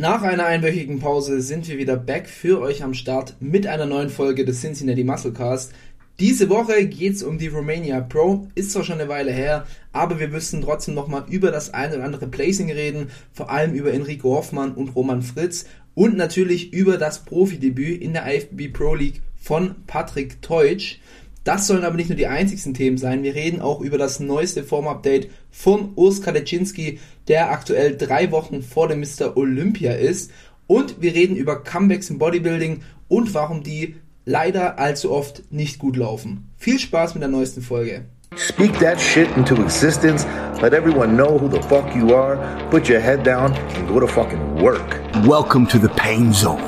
Nach einer einwöchigen Pause sind wir wieder back für euch am Start mit einer neuen Folge des Cincinnati Musclecast. Diese Woche geht's um die Romania Pro. Ist zwar schon eine Weile her, aber wir müssen trotzdem nochmal über das ein oder andere Placing reden, vor allem über Enrico Hoffmann und Roman Fritz und natürlich über das Profidebüt in der IFBB Pro League von Patrick Teutsch. Das sollen aber nicht nur die einzigsten Themen sein. Wir reden auch über das neueste Form-Update von Urs Kalecinski, der aktuell drei Wochen vor dem Mr. Olympia ist. Und wir reden über Comebacks im Bodybuilding und warum die leider allzu oft nicht gut laufen. Viel Spaß mit der neuesten Folge. Speak that shit into existence. Let everyone know who the fuck you are. Put your head down and go to fucking work. Welcome to the pain zone.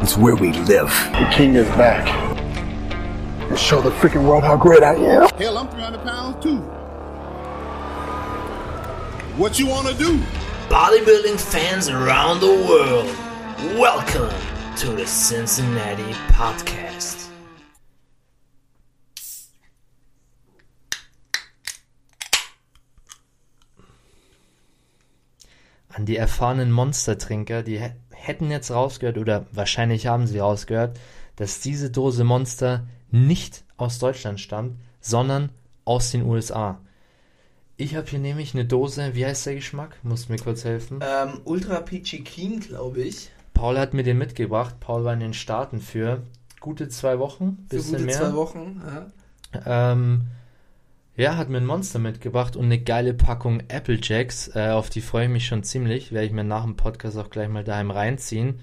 It's where we live. The king is back. And show the freaking world how great I am. Hell, I'm 300 pounds too. What you want to do? bodybuilding fans around the world, welcome to the Cincinnati Podcast. An die erfahrenen Monstertrinker, die hä- hätten jetzt rausgehört oder wahrscheinlich haben sie rausgehört, dass diese Dose Monster nicht aus Deutschland stammt, sondern aus den USA. Ich habe hier nämlich eine Dose, wie heißt der Geschmack? Musst mir kurz helfen. Ähm, Ultra Peachy Keen, glaube ich. Paul hat mir den mitgebracht. Paul war in den Staaten für gute zwei Wochen, Für bisschen gute mehr. zwei Wochen. Ja. Ähm, ja, hat mir ein Monster mitgebracht und eine geile Packung Apple Jacks. Äh, auf die freue ich mich schon ziemlich. Werde ich mir nach dem Podcast auch gleich mal daheim reinziehen.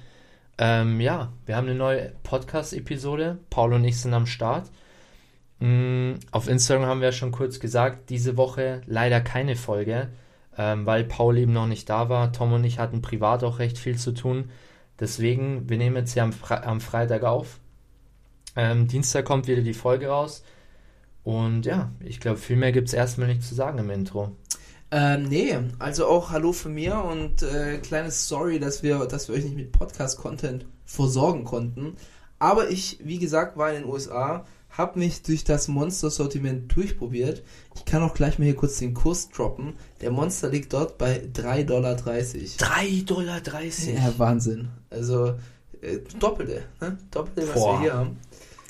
Ähm, ja, wir haben eine neue Podcast-Episode. Paul und ich sind am Start. Mm, auf Instagram haben wir ja schon kurz gesagt, diese Woche leider keine Folge, ähm, weil Paul eben noch nicht da war. Tom und ich hatten privat auch recht viel zu tun. Deswegen, wir nehmen jetzt hier am, Fre am Freitag auf. Ähm, Dienstag kommt wieder die Folge raus. Und ja, ich glaube, viel mehr gibt es erstmal nicht zu sagen im Intro. Ähm, nee, also auch Hallo von mir und äh, kleines Sorry, dass wir, dass wir euch nicht mit Podcast-Content versorgen konnten. Aber ich, wie gesagt, war in den USA, habe mich durch das Monster-Sortiment durchprobiert. Ich kann auch gleich mal hier kurz den Kurs droppen. Der Monster liegt dort bei 3,30 Dollar. 3,30 Dollar. Ja, Wahnsinn. Also äh, Doppelte, ne? Doppelte, was Boah. wir hier haben.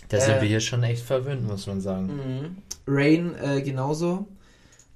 Da sind Äh, wir hier schon echt verwöhnt, muss man sagen. Mhm. Rain äh, genauso.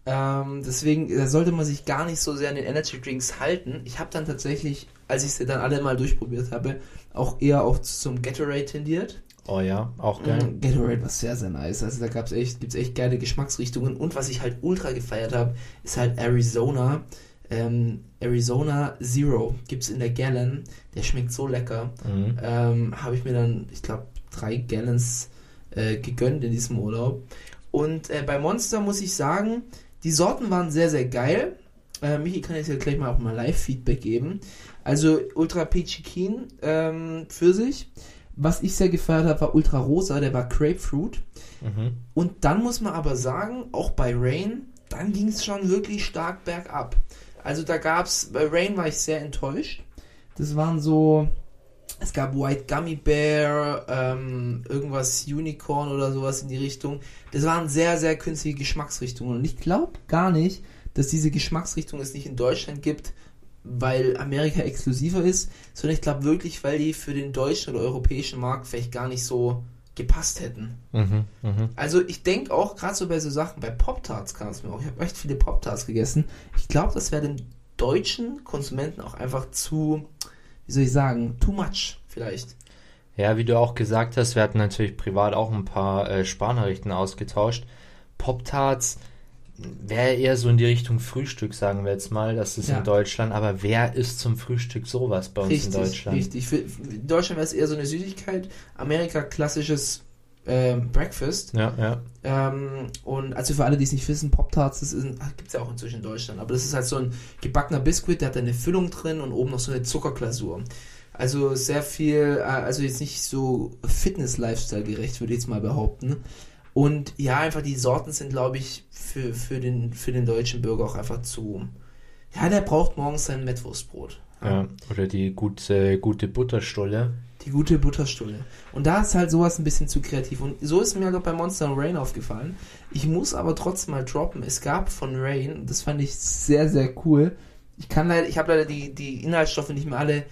Ähm, deswegen da sollte man sich gar nicht so sehr an den Energy Drinks halten. Ich habe dann tatsächlich, als ich sie dann alle mal durchprobiert habe, auch eher auch zum Gatorade tendiert. Oh ja, auch geil. Mhm, Gatorade war sehr, sehr nice. Also da gab's echt, gibt's echt geile Geschmacksrichtungen. Und was ich halt ultra gefeiert habe, ist halt Arizona. Ähm, Arizona Zero gibt's in der Gallon. Der schmeckt so lecker. Mhm. Ähm, habe ich mir dann, ich glaube, drei Gallons äh, gegönnt in diesem Urlaub. Und äh, bei Monster muss ich sagen, die Sorten waren sehr, sehr geil. Äh, Michi kann jetzt ja gleich mal auch mal Live-Feedback geben. Also Ultra Peachy Keen ähm, für sich. Was ich sehr gefeiert habe, war Ultra Rosa, der war Grapefruit. Mhm. Und dann muss man aber sagen, auch bei Rain, dann ging es schon wirklich stark bergab. Also da gab es, bei Rain war ich sehr enttäuscht. Das waren so, es gab White Gummy Bear, ähm, irgendwas Unicorn oder sowas in die Richtung. Das waren sehr, sehr künstliche Geschmacksrichtungen. Und ich glaube gar nicht, dass diese Geschmacksrichtung es nicht in Deutschland gibt, weil Amerika exklusiver ist, sondern ich glaube wirklich, weil die für den deutschen oder europäischen Markt vielleicht gar nicht so gepasst hätten. Mhm. Mhm. Also ich denke auch, gerade so bei so Sachen, bei Pop-Tarts kam es mir auch. Ich habe echt viele Pop-Tarts gegessen. Ich glaube, das wäre dem deutschen Konsumenten auch einfach zu, wie soll ich sagen, too much vielleicht. Ja, wie du auch gesagt hast, wir hatten natürlich privat auch ein paar äh, Sparnachrichten ausgetauscht. Pop-Tarts wäre eher so in die Richtung Frühstück, sagen wir jetzt mal. Das ist Ja. in Deutschland. Aber wer isst zum Frühstück sowas bei uns in Richtig, Deutschland? richtig. Für, in Deutschland wäre es eher so eine Süßigkeit. Amerika klassisches ähm, Breakfast. Ja, ja. Ähm, und also für alle, die es nicht wissen, Pop-Tarts, das gibt es ja auch inzwischen in Deutschland. Aber das ist halt so ein gebackener Biskuit, der hat eine Füllung drin und oben noch so eine Zuckerglasur. Also sehr viel, äh, also jetzt nicht so Fitness-Lifestyle gerecht, würde ich jetzt mal behaupten. Und ja, einfach die Sorten sind, glaube ich, für, für, den, für den deutschen Bürger auch einfach zu. Ja, der braucht morgens sein Mettwurstbrot. ja. Oder die gute, gute Butterstulle. Die gute Butterstulle. Und da ist halt sowas ein bisschen zu kreativ. Und so ist mir halt auch bei Monster Rain aufgefallen. Ich muss aber trotzdem mal droppen. Es gab von Rain, das fand ich sehr, sehr cool. Ich kann leider, ich habe leider die, die Inhaltsstoffe nicht mehr alle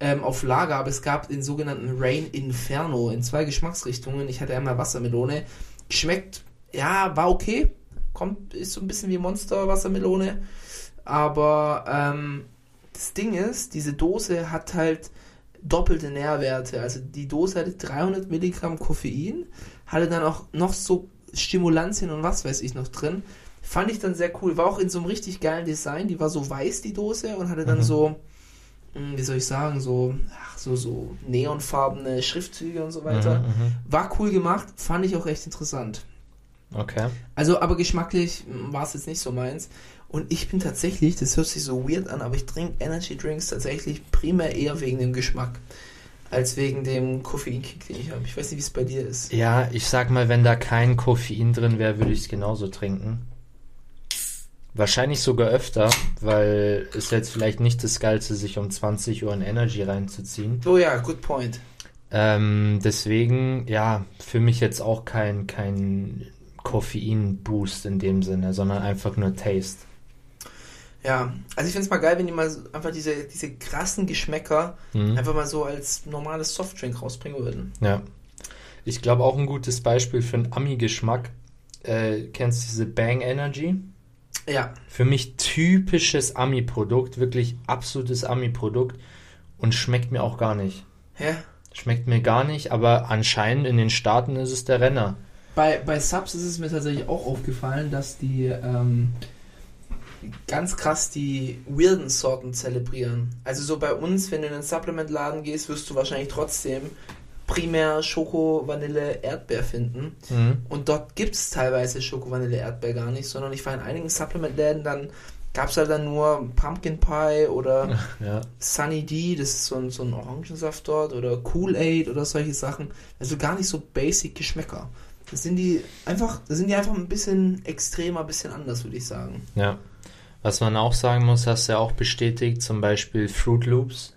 ähm, auf Lager, aber es gab den sogenannten Rain Inferno in zwei Geschmacksrichtungen. Ich hatte einmal Wassermelone. Schmeckt, ja, war okay. Kommt, ist so ein bisschen wie Monster Wassermelone. Aber ähm, das Ding ist, diese Dose hat halt doppelte Nährwerte. Also die Dose hatte 300 Milligramm Koffein, hatte dann auch noch so Stimulantien und was weiß ich noch drin. Fand ich dann sehr cool. War auch in so einem richtig geilen Design. Die war so weiß, die Dose, und hatte dann Mhm. so, wie soll ich sagen, so, ach, so, so neonfarbene Schriftzüge und so weiter. Mhm, War cool gemacht, fand ich auch echt interessant. mhm. Okay. Also, aber geschmacklich war es jetzt nicht so meins. Und ich bin tatsächlich, das hört sich so weird an, aber ich trinke Energy Drinks tatsächlich primär eher wegen dem Geschmack, als wegen dem Koffeinkick, den ich habe. Ich weiß nicht, wie es bei dir ist. Ja, ich sag mal, wenn da kein Koffein drin wäre, würde ich es genauso trinken. Wahrscheinlich sogar öfter, weil es jetzt vielleicht nicht das Geilste, sich um 20 Uhr ein Energy reinzuziehen. Oh ja, good point. Ähm, deswegen, ja, für mich jetzt auch kein, kein Koffein-Boost in dem Sinne, sondern einfach nur Taste. Ja, also ich finde es mal geil, wenn die mal einfach diese, diese krassen Geschmäcker Mhm. einfach mal so als normales Softdrink rausbringen würden. Ja. Ich glaube auch ein gutes Beispiel für einen Ami-Geschmack. Äh, kennst du diese Bang Energy? Ja, Für mich typisches Ami-Produkt, wirklich absolutes Ami-Produkt und schmeckt mir auch gar nicht. hä? Schmeckt mir gar nicht, aber anscheinend in den Staaten ist es der Renner. Bei, bei Subs ist es mir tatsächlich auch aufgefallen, dass die ähm, ganz krass die weirden Sorten zelebrieren. Also so bei uns, wenn du in einen Supplement-Laden gehst, wirst du wahrscheinlich trotzdem primär Schoko, Vanille, Erdbeer finden. Mhm. Und dort gibt es teilweise Schoko, Vanille, Erdbeer gar nicht, sondern ich war in einigen Supplement-Läden, dann gab es halt dann nur Pumpkin Pie oder Ja. Sunny D, das ist so ein, so ein Orangensaft dort, oder Kool-Aid oder solche Sachen. Also gar nicht so basic Geschmäcker. Das sind die einfach, das sind die einfach ein bisschen extremer, ein bisschen anders, würde ich sagen. Ja. Was man auch sagen muss, hast du ja auch bestätigt, zum Beispiel Fruit Loops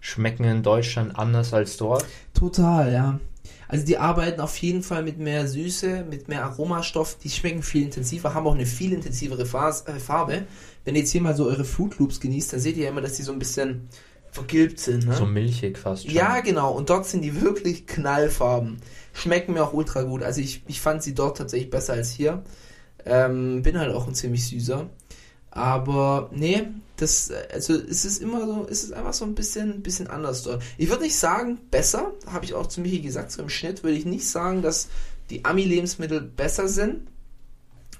schmecken in Deutschland anders als dort. Total, ja. Also die arbeiten auf jeden Fall mit mehr Süße, mit mehr Aromastoff, die schmecken viel intensiver, haben auch eine viel intensivere äh, Farbe. Wenn ihr jetzt hier mal so eure Fruit Loops genießt, dann seht ihr ja immer, dass die so ein bisschen vergilbt sind. Ne? So milchig fast schon. Ja, genau. Und dort sind die wirklich knallfarben. Schmecken mir auch ultra gut. Also ich, ich fand sie dort tatsächlich besser als hier. Ähm, bin halt auch ein ziemlich süßer. Aber nee, das, also es ist immer so, es ist einfach so ein bisschen, bisschen anders dort. Ich würde nicht sagen besser, habe ich auch zu Michi gesagt, so im Schnitt würde ich nicht sagen, dass die Ami-Lebensmittel besser sind.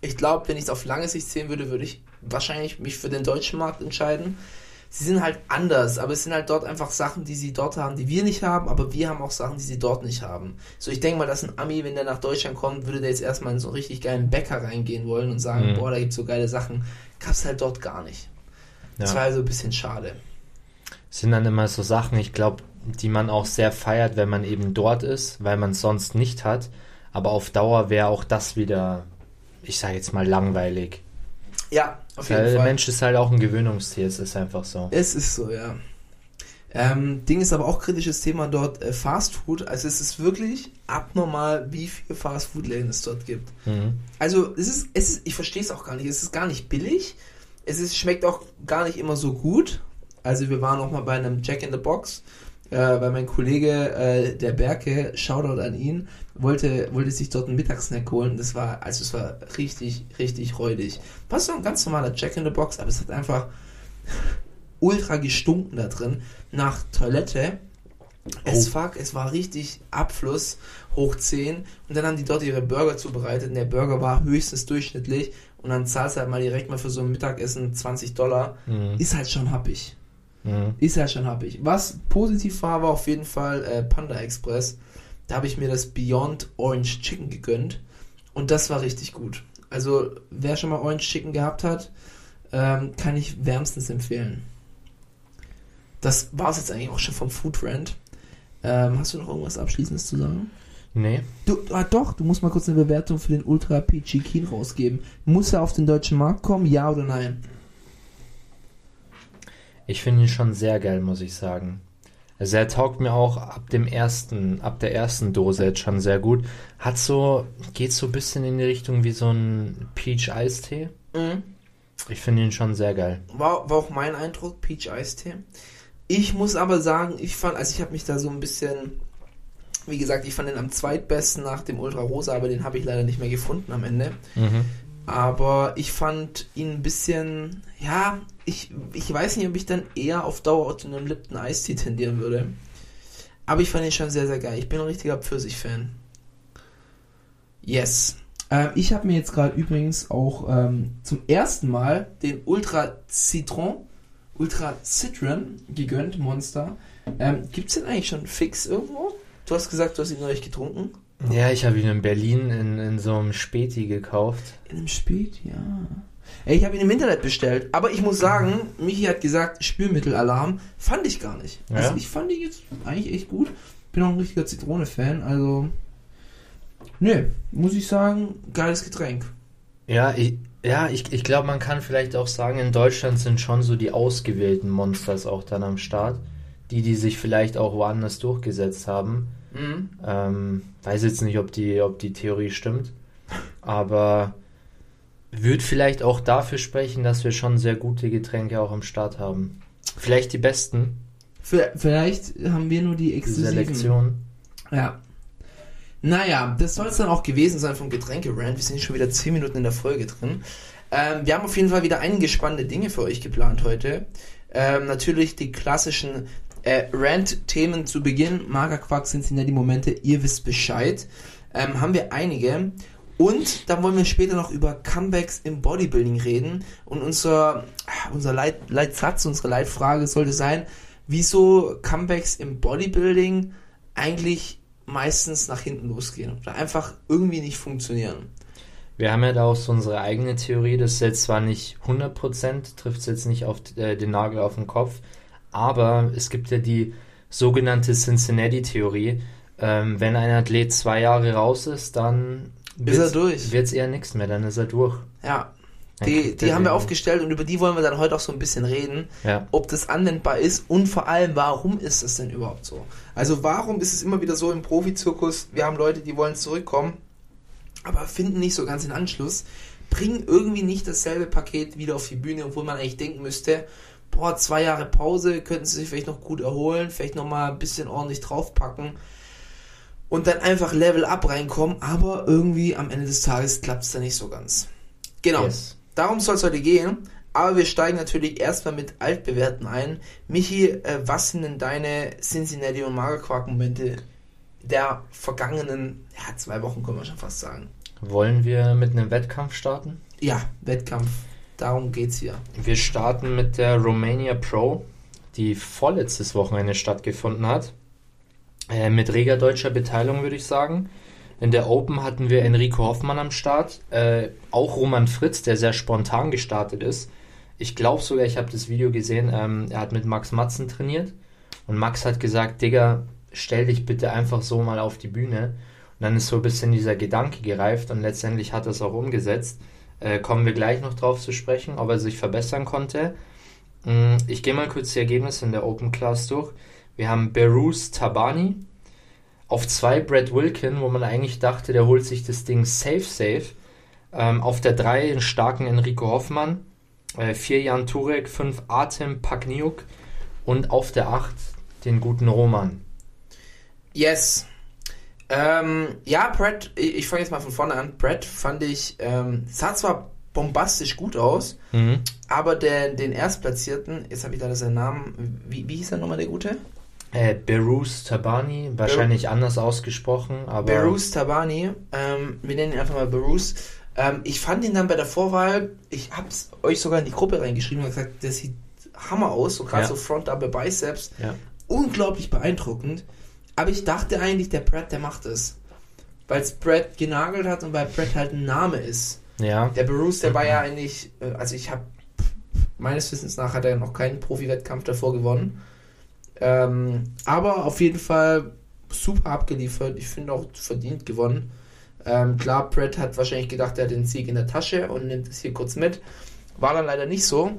Ich glaube, wenn ich es auf lange Sicht sehen würde, würde ich wahrscheinlich mich für den deutschen Markt entscheiden. Sie sind halt anders, aber es sind halt dort einfach Sachen, die sie dort haben, die wir nicht haben, aber wir haben auch Sachen, die sie dort nicht haben. So, ich denke mal, dass ein Ami, wenn der nach Deutschland kommt, würde der jetzt erstmal in so einen richtig geilen Bäcker reingehen wollen und sagen, Mhm. boah, da gibt's so geile Sachen. Gab's halt dort gar nicht. Das Ja. war also ein bisschen schade. sind dann immer so Sachen, ich glaube, die man auch sehr feiert, wenn man eben dort ist, weil man es sonst nicht hat. Aber auf Dauer wäre auch das wieder, ich sage jetzt mal, langweilig. Ja, auf jeden der Fall. Mensch ist halt auch ein Gewöhnungstier, es ist einfach so. Es ist so, ja. Ähm, Ding ist aber auch kritisches Thema dort äh, Fast Food. Also es ist wirklich abnormal, wie viele Fast Food Läden es dort gibt. Mhm. Also es ist, es ist, ich verstehe es auch gar nicht. Es ist gar nicht billig. Es ist, schmeckt auch gar nicht immer so gut. Also wir waren auch mal bei einem Jack in the Box, äh, weil mein Kollege äh, der Berke, Shoutout an ihn, wollte, wollte sich dort einen Mittagssnack holen. Das war, also es war richtig, richtig räudig. War so ein ganz normaler Jack in the Box, aber es hat einfach ultra gestunken da drin nach Toilette. Es, fuck, es war richtig Abfluss hoch 10 und dann haben die dort ihre Burger zubereitet und der Burger war höchstens durchschnittlich und dann zahlst du halt mal direkt mal für so ein Mittagessen 20 Dollar. Mhm. Ist halt schon happig. Mhm. Ist halt schon happig. Was positiv war, war auf jeden Fall äh, Panda Express. Da habe ich mir das Beyond Orange Chicken gegönnt und das war richtig gut. Also wer schon mal Orange Chicken gehabt hat, ähm, kann ich wärmstens empfehlen. Das war es jetzt eigentlich auch schon vom Food Rant. Ähm, hast du noch irgendwas Abschließendes zu sagen? Nee. Du, ah, doch, du musst mal kurz eine Bewertung für den Ultra Peachy Keen rausgeben. Muss er auf den deutschen Markt kommen, ja oder nein? Ich finde ihn schon sehr geil, muss ich sagen. Also er taugt mir auch ab dem ersten, ab der ersten Dose jetzt schon sehr gut. Hat so, geht so ein bisschen in die Richtung wie so ein Peach Eistee. Mhm. Ich finde ihn schon sehr geil. War, war auch mein Eindruck, Peach Eistee. Ich muss aber sagen, ich fand, also ich habe mich da so ein bisschen, wie gesagt, ich fand den am zweitbesten nach dem Ultra Rosa, aber den habe ich leider nicht mehr gefunden am Ende. Mhm. Aber ich fand ihn ein bisschen, ja, ich, ich weiß nicht, ob ich dann eher auf Dauer zu einem Lipton Eistee tendieren würde. Aber ich fand ihn schon sehr, sehr geil. Ich bin ein richtiger Pfirsich-Fan. Yes. Ähm, ich habe mir jetzt gerade übrigens auch ähm, zum ersten Mal den Ultra Citron, Ultra Citron gegönnt, Monster. Ähm, Gibt es den eigentlich schon fix irgendwo? Du hast gesagt, du hast ihn neulich getrunken. Ja, ich habe ihn in Berlin in, in so einem Späti gekauft. In einem Spät, ja. Ey, ich habe ihn im Internet bestellt, aber ich muss sagen, Michi hat gesagt, Spülmittelalarm fand ich gar nicht. Ja? Also ich fand ihn jetzt eigentlich echt gut. Bin auch ein richtiger Zitrone-Fan, also. Nö, muss ich sagen, geiles Getränk. Ja, ich, ja, ich, ich glaube, man kann vielleicht auch sagen, in Deutschland sind schon so die ausgewählten Monsters auch dann am Start. Die, die sich vielleicht auch woanders durchgesetzt haben. Mhm. Ähm, weiß jetzt nicht, ob die, ob die Theorie stimmt. Aber wird vielleicht auch dafür sprechen, dass wir schon sehr gute Getränke auch am Start haben. Vielleicht die besten, Vielleicht haben wir nur die exklusiven. Selektion. Ja. Naja, das soll es dann auch gewesen sein vom Getränke-Rand. Wir sind schon wieder 10 Minuten in der Folge drin. Ähm, wir haben auf jeden Fall wieder einige spannende Dinge für euch geplant heute. Ähm, natürlich die klassischen äh, Rant-Themen zu Beginn. Magerquark sind die Momente, ihr wisst Bescheid. Ähm, haben wir einige. Und dann wollen wir später noch über Comebacks im Bodybuilding reden. Und unser, unser Leit, Leitsatz, unsere Leitfrage sollte sein, wieso Comebacks im Bodybuilding eigentlich meistens nach hinten losgehen oder einfach irgendwie nicht funktionieren. Wir haben ja da auch so unsere eigene Theorie, das ist jetzt zwar nicht 100%, trifft es jetzt nicht auf äh, den Nagel auf den Kopf, aber es gibt ja die sogenannte Cincinnati-Theorie. Ähm, wenn ein Athlet zwei Jahre raus ist, dann Ist er durch. wird es eher nichts mehr, dann ist er durch. Ja, die, die haben wir aufgestellt und über die wollen wir dann heute auch so ein bisschen reden, Ja. ob das anwendbar ist und vor allem, warum ist es denn überhaupt so? Also warum ist es immer wieder so im Profizirkus, wir haben Leute, die wollen zurückkommen, aber finden nicht so ganz den Anschluss, bringen irgendwie nicht dasselbe Paket wieder auf die Bühne, obwohl man eigentlich denken müsste, boah, zwei Jahre Pause, könnten sie sich vielleicht noch gut erholen, vielleicht noch mal ein bisschen ordentlich draufpacken und dann einfach Level Up reinkommen, aber irgendwie am Ende des Tages klappt es dann nicht so ganz. Genau. Yes. Darum soll es heute gehen. Aber wir steigen natürlich erstmal mit Altbewerten ein. Michi, äh, was sind denn deine Cincinnati und Magerquark-Momente der vergangenen ja, zwei Wochen, können wir schon fast sagen? Wollen wir mit einem Wettkampf starten? Ja, Wettkampf. Darum geht's hier. Wir starten mit der Romania Pro, die vorletztes Wochenende stattgefunden hat. Äh, mit reger deutscher Beteiligung, würde ich sagen. In der Open hatten wir Enrico Hoffmann am Start, äh, auch Roman Fritz, der sehr spontan gestartet ist. Ich glaube sogar, ich habe das Video gesehen, ähm, er hat mit Max Matzen trainiert und Max hat gesagt, Digga, stell dich bitte einfach so mal auf die Bühne. Und dann ist so ein bisschen dieser Gedanke gereift und letztendlich hat er es auch umgesetzt. Äh, kommen wir gleich noch drauf zu sprechen, ob er sich verbessern konnte. Mm, Ich gehe mal kurz die Ergebnisse in der Open Class durch. Wir haben Berus Tabani auf zwei Brad Wilkin, wo man eigentlich dachte, der holt sich das Ding safe, safe. Ähm, auf der drei einen starken Enrico Hoffmann, äh, vier Jan Turek, fünf Artem Pagniuk und auf der acht den guten Roman. Yes. Ähm, ja, Brad, ich, ich fange jetzt mal von vorne an. Brad fand ich, ähm, sah zwar bombastisch gut aus, Mhm. aber der, den Erstplatzierten, jetzt habe ich leider seinen Namen, wie, wie hieß er nochmal der Gute? Äh, Berus Tabani, wahrscheinlich anders ausgesprochen, aber Berus Tabani, ähm, wir nennen ihn einfach mal Berus. Ähm, ich fand ihn dann bei der Vorwahl, ich hab's euch sogar in die Gruppe reingeschrieben und gesagt, der sieht Hammer aus, so gerade Ja. so Front Double Biceps, ja. unglaublich beeindruckend. Aber ich dachte eigentlich, der Brad, der macht es. Weil es Brad genagelt hat und weil Brad halt ein Name ist. ja. Der Berus, der war ja eigentlich, äh, also ich habe, meines Wissens nach hat er noch keinen Profi-Wettkampf davor gewonnen. Ähm, aber auf jeden Fall super abgeliefert. Ich finde auch verdient gewonnen. Ähm, klar, Brad hat wahrscheinlich gedacht, er hat den Sieg in der Tasche und nimmt es hier kurz mit. War dann leider nicht so.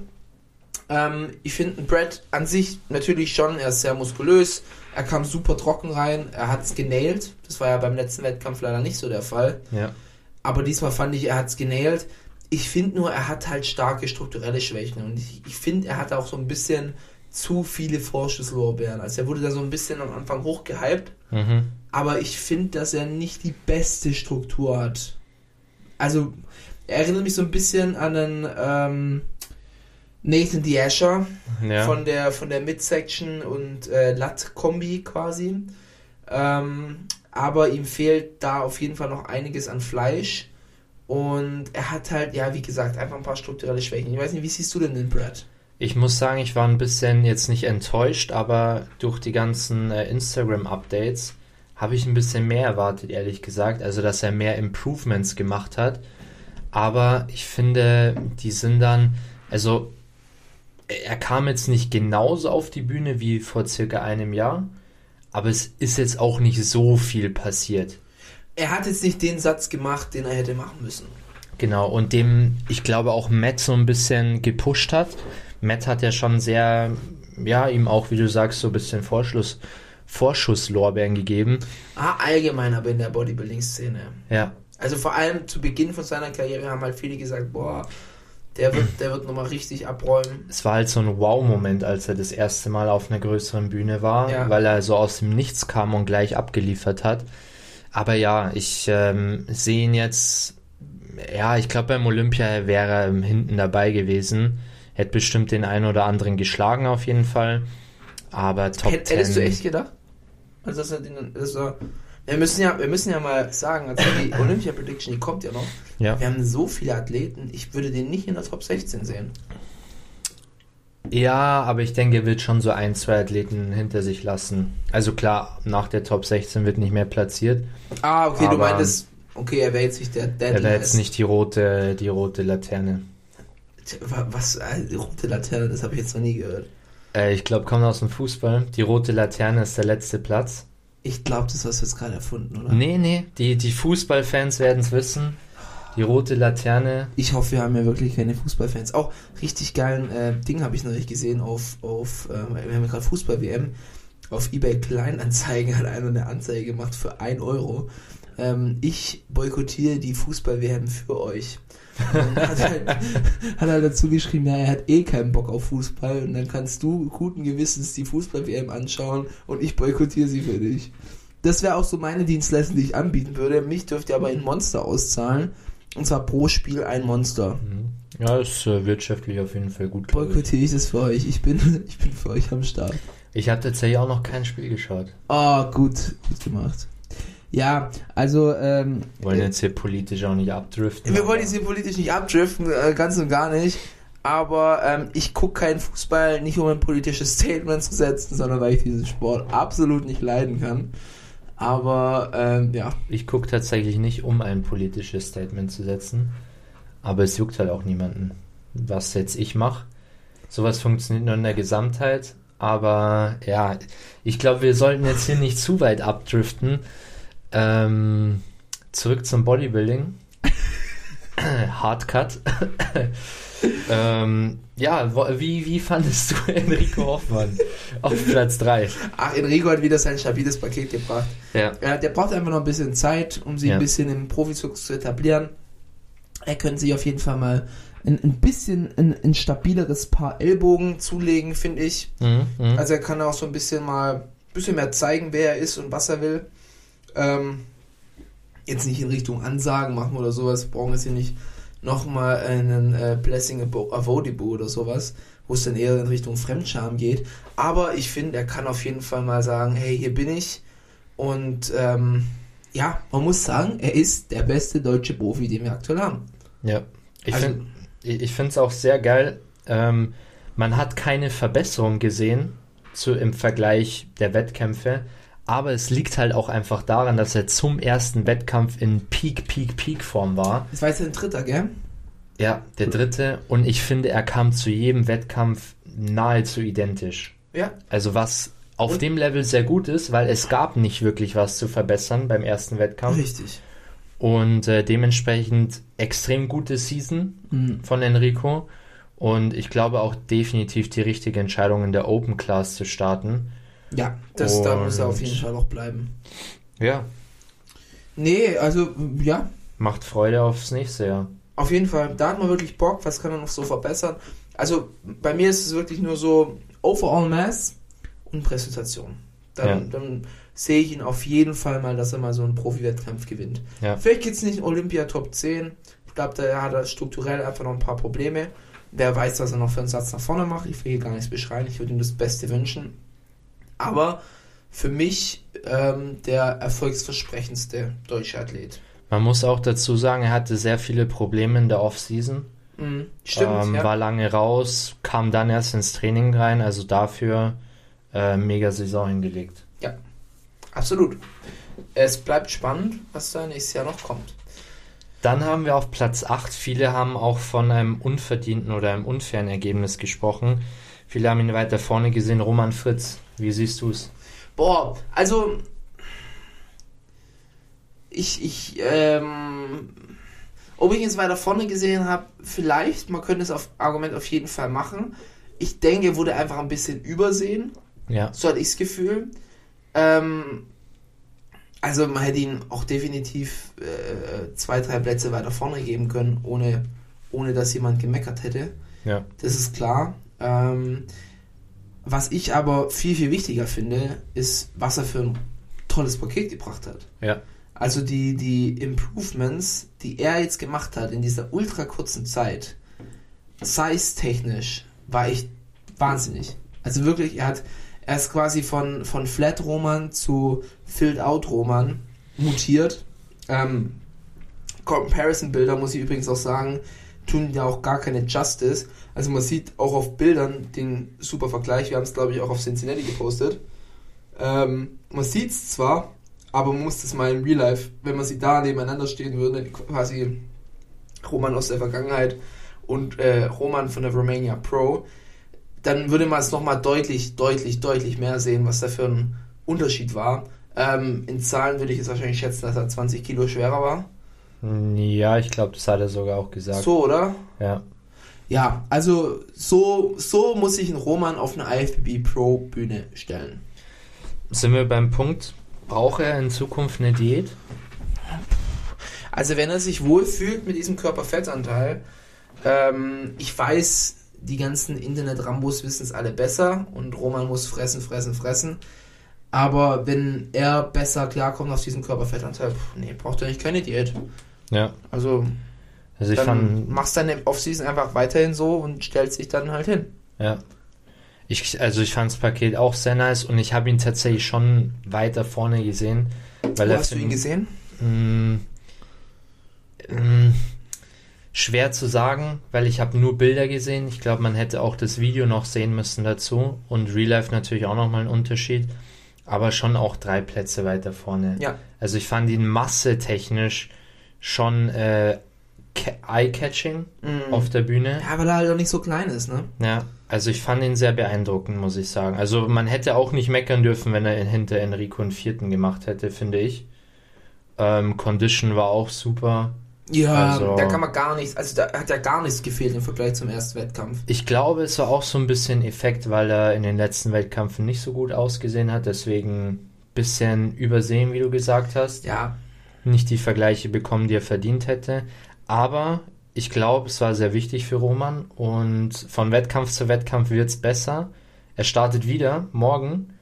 Ähm, ich finde Brad an sich natürlich schon, er ist sehr muskulös, er kam super trocken rein, er hat es genailt. Das war ja beim letzten Wettkampf leider nicht so der Fall. ja. Aber diesmal fand ich, er hat es genailt. ich finde nur, er hat halt starke strukturelle Schwächen und ich, ich finde, er hat auch so ein bisschen zu viele Vorschusslorbeeren. Also er wurde da so ein bisschen am Anfang hochgehypt, Mhm. aber ich finde, dass er nicht die beste Struktur hat. Also, er erinnert mich so ein bisschen an einen ähm, Nathan D'Asher Ja. von der von der Midsection und äh, Lat-Kombi quasi. Ähm, aber ihm fehlt da auf jeden Fall noch einiges an Fleisch. Und er hat halt, ja, wie gesagt, einfach ein paar strukturelle Schwächen. Ich weiß nicht, wie siehst du denn den Brad? Ich muss sagen, ich war ein bisschen jetzt nicht enttäuscht, aber durch die ganzen äh, Instagram-Updates habe ich ein bisschen mehr erwartet, ehrlich gesagt. Also, dass er mehr Improvements gemacht hat. Aber ich finde, die sind dann, also, er kam jetzt nicht genauso auf die Bühne wie vor circa einem Jahr, aber es ist jetzt auch nicht so viel passiert. Er hat jetzt nicht den Satz gemacht, den er hätte machen müssen. Genau, und dem, ich glaube, auch Matt so ein bisschen gepusht hat. Matt hat ja schon sehr, ja, ihm auch, wie du sagst, so ein bisschen Vorschluss, Vorschusslorbeeren gegeben. Ah, allgemein aber in der Bodybuilding-Szene. Ja, Also vor allem zu Beginn von seiner Karriere haben halt viele gesagt, boah, der wird, der wird nochmal richtig abräumen. es war halt so ein Wow-Moment, als er das erste Mal auf einer größeren Bühne war, Ja. weil er so aus dem Nichts kam und gleich abgeliefert hat. Aber ja, ich ähm, sehe ihn jetzt, ja, ich glaube beim Olympia wäre er hinten dabei gewesen. Hätte bestimmt den einen oder anderen geschlagen auf jeden Fall. Aber Top Hätt- Hättest du 10 echt gedacht? Also dass er den, also, wir müssen ja, wir müssen ja mal sagen, also die Olympia Prediction, die kommt ja noch. Ja. Wir haben so viele Athleten, ich würde den nicht in der Top 16 sehen. Ja, aber ich denke, er wird schon so ein, zwei Athleten hinter sich lassen. Also klar, nach der Top 16 wird nicht mehr platziert. Ah, okay, du meintest, okay, er wäre jetzt nicht der Deadly. Er wäre jetzt nicht die rote, die rote Laterne. Was, äh, rote Laterne, das habe ich jetzt noch nie gehört. Äh, ich glaube, kommt aus dem Fußball. Die rote Laterne ist der letzte Platz. Ich glaube, das hast du jetzt gerade erfunden, oder? Nee, nee, die, die Fußballfans werden es wissen. Die rote Laterne. Ich hoffe, wir haben ja wirklich keine Fußballfans. Auch richtig geilen äh, Ding habe ich neulich gesehen auf, auf äh, wir haben ja gerade Fußball-WM. Auf eBay Kleinanzeigen hat einer eine Anzeige gemacht für 1 Euro. Ähm, ich boykottiere die Fußball-WM für euch. Und hat, halt, hat halt dazu geschrieben, ja, er hat eh keinen Bock auf Fußball und dann kannst du guten Gewissens die Fußball-WM anschauen und ich boykottiere sie für dich. Das wäre auch so meine Dienstleistung, die ich anbieten würde. Mich dürft ihr aber in Monster auszahlen. Und zwar pro Spiel ein Monster. Ja, ist äh, wirtschaftlich auf jeden Fall gut. Boykottiere ich das für euch. Ich bin, ich bin für euch am Start. Ich habe tatsächlich auch noch kein Spiel geschaut. Oh, gut. Gut gemacht. Ja, also, ähm, Wollen jetzt hier politisch auch nicht abdriften. wir wollen jetzt hier politisch nicht abdriften, äh, ganz und gar nicht. Aber ähm, ich gucke keinen Fußball nicht, um ein politisches Statement zu setzen, sondern weil ich diesen Sport absolut nicht leiden kann. Aber ähm, ja, Ich gucke tatsächlich nicht, um ein politisches Statement zu setzen. Aber es juckt halt auch niemanden, was jetzt ich mache. Sowas funktioniert nur in der Gesamtheit. Aber ja, ich glaube, wir sollten jetzt hier nicht zu weit abdriften. Ähm, zurück zum Bodybuilding. Hardcut. ähm, ja, wie, wie fandest du Enrico Hoffmann auf Platz 3? ach, Enrico hat wieder sein stabiles Paket gebracht. Ja. Ja, der braucht einfach noch ein bisschen Zeit, um sich Ja. ein bisschen im Profizirkus zu etablieren. Er könnte sich auf jeden Fall mal ein, ein bisschen ein, ein stabileres Paar Ellbogen zulegen, finde ich. Mhm, mhm. Also er kann auch so ein bisschen mal ein bisschen mehr zeigen, wer er ist und was er will. Ähm, jetzt nicht in Richtung Ansagen machen oder sowas. Wir brauchen jetzt hier nicht nochmal einen äh, Blessing Avodibu oder sowas, wo es dann eher in Richtung Fremdscham geht. Aber ich finde, er kann auf jeden Fall mal sagen, hey, hier bin ich. Und ähm, ja, man muss sagen, er ist der beste deutsche Profi, den wir aktuell haben. Ja, ich Also- finde es auch sehr geil. Ähm, man hat keine Verbesserung gesehen zu, im Vergleich der Wettkämpfe, aber es liegt halt auch einfach daran, dass er zum ersten Wettkampf in Peak, Peak, Peak Form war. Das war jetzt ein dritter, gell? Ja, der dritte. Und ich finde, er kam zu jedem Wettkampf nahezu identisch. Ja, Also was auf Und- dem Level sehr gut ist, weil es gab nicht wirklich was zu verbessern beim ersten Wettkampf. richtig. Und äh, dementsprechend extrem gute Season Mhm. von Enrico. Und ich glaube auch definitiv die richtige Entscheidung in der Open Class zu starten. Ja, das, da muss er auf jeden Fall auch bleiben. Ja. Nee, also ja, Macht Freude aufs nächste Jahr. Auf jeden Fall, da hat man wirklich Bock, was kann man noch so verbessern. Also bei mir ist es wirklich nur so Overall Mass und Präsentation. Dann, Ja. dann sehe ich ihn auf jeden Fall mal, dass er mal so einen Profi-Wettkampf gewinnt. Ja. Vielleicht geht es nicht in Olympia Top 10. Ich glaube, da hat er strukturell einfach noch ein paar Probleme. Wer weiß, was er noch für einen Satz nach vorne macht. Ich will hier gar nichts beschreiben. Ich würde ihm das Beste wünschen. Aber für mich ähm, der erfolgsversprechendste deutsche Athlet. Man muss auch dazu sagen, er hatte sehr viele Probleme in der Offseason. Mhm. Stimmt, ähm, ja. War lange raus, kam dann erst ins Training rein, also dafür äh, mega Saison hingelegt. Absolut. Es bleibt spannend, was da nächstes Jahr noch kommt. Dann haben wir auf Platz 8, viele haben auch von einem unverdienten oder einem unfairen Ergebnis gesprochen. Viele haben ihn weiter vorne gesehen, Roman Fritz. Wie siehst du es? Boah, also ich, ich, ähm, ob ich jetzt weiter vorne gesehen habe, vielleicht, man könnte es auf Argument auf jeden Fall machen. Ich denke, er wurde einfach ein bisschen übersehen, Ja, so hatte ich das Gefühl. Ähm, also man hätte ihn auch definitiv äh, zwei, drei Plätze weiter vorne geben können, ohne, ohne dass jemand gemeckert hätte. ja, Das ist klar. Ähm, was ich aber viel, viel wichtiger finde, ist, was er für ein tolles Paket gebracht hat. ja, Also die, die Improvements, die er jetzt gemacht hat in dieser ultra kurzen Zeit, size-technisch, war echt wahnsinnig. Also wirklich, er hat, er ist quasi von, von Flat Roman zu Filled Out Roman mutiert. Ähm, Comparison-Bilder, muss ich übrigens auch sagen, tun ja auch gar keine Justice. Also man sieht auch auf Bildern den super Vergleich. Wir haben es, glaube ich, auch auf Cincinnati gepostet. Ähm, man sieht es zwar, aber man muss das mal im Real Life, wenn man sie da nebeneinander stehen würde, quasi Roman aus der Vergangenheit und äh, Roman von der Romania Pro, dann würde man es nochmal deutlich, deutlich, deutlich mehr sehen, was da für ein Unterschied war. Ähm, in Zahlen würde ich jetzt wahrscheinlich schätzen, dass er 20 Kilo schwerer war. ja, ich glaube, das hat er sogar auch gesagt. So, oder? Ja, Ja, also so, so muss sich ein Roman auf eine IFBB Pro Bühne stellen. sind wir beim Punkt, braucht er in Zukunft eine Diät? Also wenn er sich wohlfühlt mit diesem Körperfettanteil, ähm, ich weiß, die ganzen Internet-Rambos wissen es alle besser und Roman muss fressen, fressen, fressen. Aber wenn er besser klarkommt auf diesen Körperfettanteil, pff, nee, braucht er nicht keine Diät. Ja, Also also ich dann fand, machst deine Offseason einfach weiterhin so und stellst dich dann halt hin. Ja. Ich, also ich fand das Paket auch sehr nice und ich habe ihn tatsächlich schon weiter vorne gesehen. Weil Wo hast du für- ihn gesehen? Mm, mm, schwer zu sagen, weil ich habe nur Bilder gesehen. Ich glaube, man hätte auch das Video noch sehen müssen dazu und Real Life natürlich auch nochmal ein Unterschied. Aber schon auch drei Plätze weiter vorne. Ja. Also ich fand ihn massetechnisch schon äh, eye-catching Mhm. auf der Bühne. Ja, weil er halt auch nicht so klein ist, ne? Ja, also ich fand ihn sehr beeindruckend, muss ich sagen. Also man hätte auch nicht meckern dürfen, wenn er hinter Enrico einen vierten gemacht hätte, finde ich. Ähm, Condition war auch super. Ja, Also- da kann man gar nichts, also da hat ja gar nichts gefehlt im Vergleich zum ersten Wettkampf. Ich glaube, es war auch so ein bisschen Effekt, weil er in den letzten Wettkämpfen nicht so gut ausgesehen hat, deswegen bisschen übersehen, wie du gesagt hast. Ja, Nicht die Vergleiche bekommen, die er verdient hätte. Aber ich glaube, es war sehr wichtig für Roman und von Wettkampf zu Wettkampf wird es besser. Er startet wieder morgen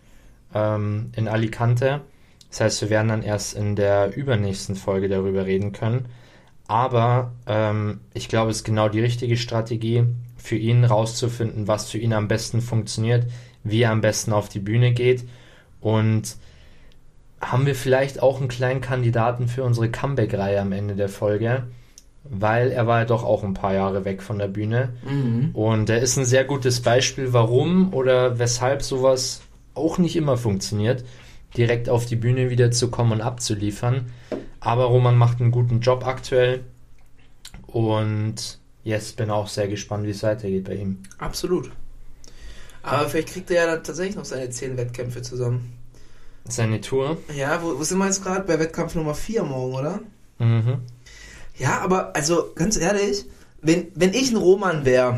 ähm, in Alicante. Das heißt, wir werden dann erst in der übernächsten Folge darüber reden können. Aber ähm, ich glaube, es ist genau die richtige Strategie für ihn rauszufinden, was für ihn am besten funktioniert, wie er am besten auf die Bühne geht. Und haben wir vielleicht auch einen kleinen Kandidaten für unsere Comeback-Reihe am Ende der Folge, weil er war ja doch auch ein paar Jahre weg von der Bühne. Und er ist ein sehr gutes Beispiel, warum oder weshalb sowas auch nicht immer funktioniert, direkt auf die Bühne wieder zu kommen und abzuliefern. Aber Roman macht einen guten Job aktuell. Und yes, bin auch sehr gespannt, wie es weitergeht bei ihm. absolut. Aber vielleicht kriegt er ja dann tatsächlich noch seine 10 Wettkämpfe zusammen. Seine Tour. Ja, wo, wo sind wir jetzt gerade? Bei Wettkampf Nummer 4 morgen, oder? Mhm. Ja, aber also ganz ehrlich, wenn, wenn ich ein Roman wäre,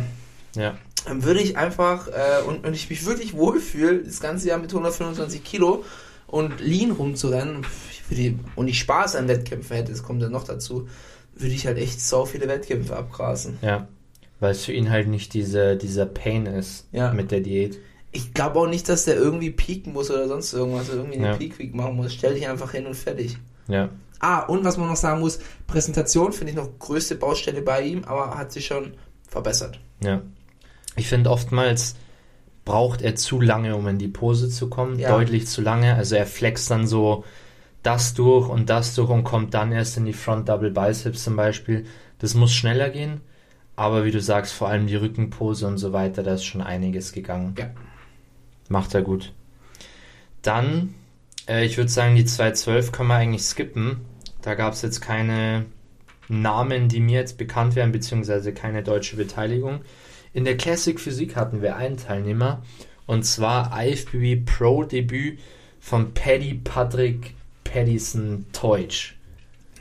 Ja. dann würde ich einfach äh, und, und ich mich wirklich wohlfühle, das ganze Jahr mit 125 Kilo und lean rumzurennen würde, und ich Spaß an Wettkämpfen hätte, das kommt dann noch dazu, würde ich halt echt so viele Wettkämpfe abgrasen. Ja. Weil es für ihn halt nicht diese, dieser Pain ist Ja. mit der Diät. Ich glaube auch nicht, dass der irgendwie pieken muss oder sonst irgendwas, irgendwie eine Ja. Peak Week machen muss. Stell dich einfach hin und fertig. Ja. Ah, und was man noch sagen muss, Präsentation finde ich noch größte Baustelle bei ihm, aber hat sich schon verbessert. Ja. Ich finde oftmals braucht er zu lange, um in die Pose zu kommen. Ja. Deutlich zu lange. Also er flext dann so das durch und das durch und kommt dann erst in die Front Double Biceps zum Beispiel. Das muss schneller gehen. Aber wie du sagst, vor allem die Rückenpose und so weiter, da ist schon einiges gegangen. Ja. Macht er gut. Dann, äh, ich würde sagen, die 212 können wir eigentlich skippen. Da gab es jetzt keine Namen, die mir jetzt bekannt wären, beziehungsweise keine deutsche Beteiligung. In der Classic Physik hatten wir einen Teilnehmer und zwar IFBB Pro Debüt von Paddy Patrick Paddison Teutsch.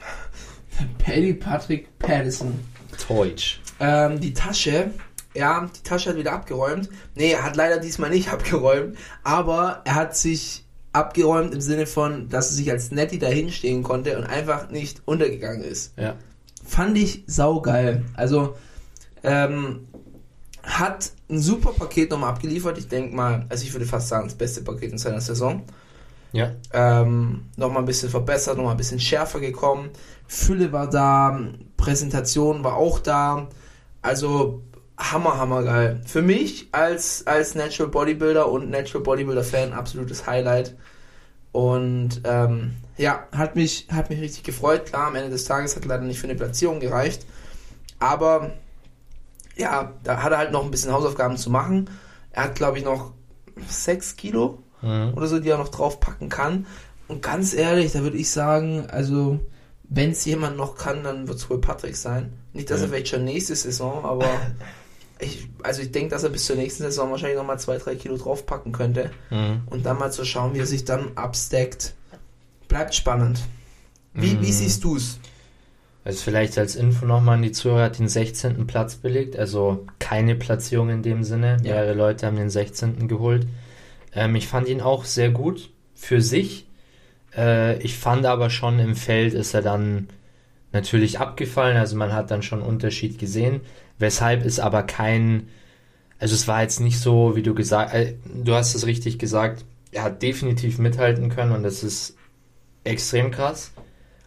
Paddy Patrick Patterson. Teutsch. Ähm, die Tasche, ja, die Tasche hat wieder abgeräumt. Nee, er hat leider diesmal nicht abgeräumt, aber er hat sich abgeräumt im Sinne von, dass er sich als Netty dahinstehen konnte und einfach nicht untergegangen ist. Ja. Fand ich saugeil. Also, ähm, hat ein super Paket nochmal abgeliefert. Ich denke mal, also ich würde fast sagen, das beste Paket in seiner Saison. Ja. Ähm, nochmal ein bisschen verbessert, nochmal ein bisschen schärfer gekommen. Fülle war da, Präsentation war auch da. Also hammer, hammer geil. Für mich als, als Natural Bodybuilder und Natural Bodybuilder Fan absolutes Highlight. Und ähm, ja, hat mich, hat mich richtig gefreut. Klar, am Ende des Tages hat leider nicht für eine Platzierung gereicht. Aber ja, da hat er halt noch ein bisschen Hausaufgaben zu machen. Er hat, glaube ich, noch 6 Kilo Mhm. oder so, die er noch draufpacken kann. Und ganz ehrlich, da würde ich sagen, also wenn es jemand noch kann, dann wird es wohl Patrick sein. Nicht, dass Ja. er vielleicht schon nächste Saison, aber ich, also ich denke, dass er bis zur nächsten Saison wahrscheinlich nochmal zwei, drei Kilo draufpacken könnte. Mhm. Und dann mal zu schauen, wie er sich dann abstackt. Bleibt spannend. Wie, wie Mhm. siehst du's? Also vielleicht als Info nochmal an die Zuhörer, hat den 16. Platz belegt, also keine Platzierung in dem Sinne. Ja. Mehrere Leute haben den 16. geholt. Ähm, ich fand ihn auch sehr gut für sich. Äh, ich fand aber schon im Feld ist er dann natürlich abgefallen, also man hat dann schon einen Unterschied gesehen. Weshalb ist aber kein, also es war jetzt nicht so, wie du gesagt, äh, du hast es richtig gesagt, er hat definitiv mithalten können und das ist extrem krass.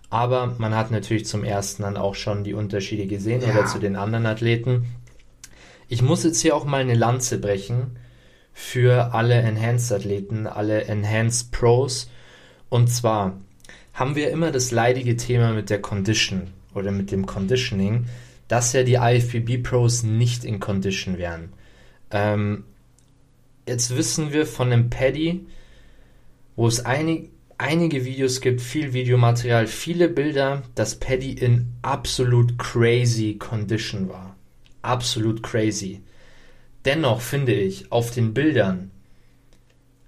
Aber man hat natürlich zum ersten dann auch schon die Unterschiede gesehen Ja. oder zu den anderen Athleten. Ich muss jetzt hier auch mal eine Lanze brechen für alle Enhanced-Athleten, alle Enhanced Pros. Und zwar haben wir immer das leidige Thema mit der Condition oder mit dem Conditioning, dass ja die IFBB Pros nicht in Condition wären. Ähm, jetzt wissen wir von einem Paddy, wo es einig, einige Videos gibt, viel Videomaterial, viele Bilder, dass Paddy in absolut crazy Condition war. Absolut crazy. Dennoch finde ich, auf den Bildern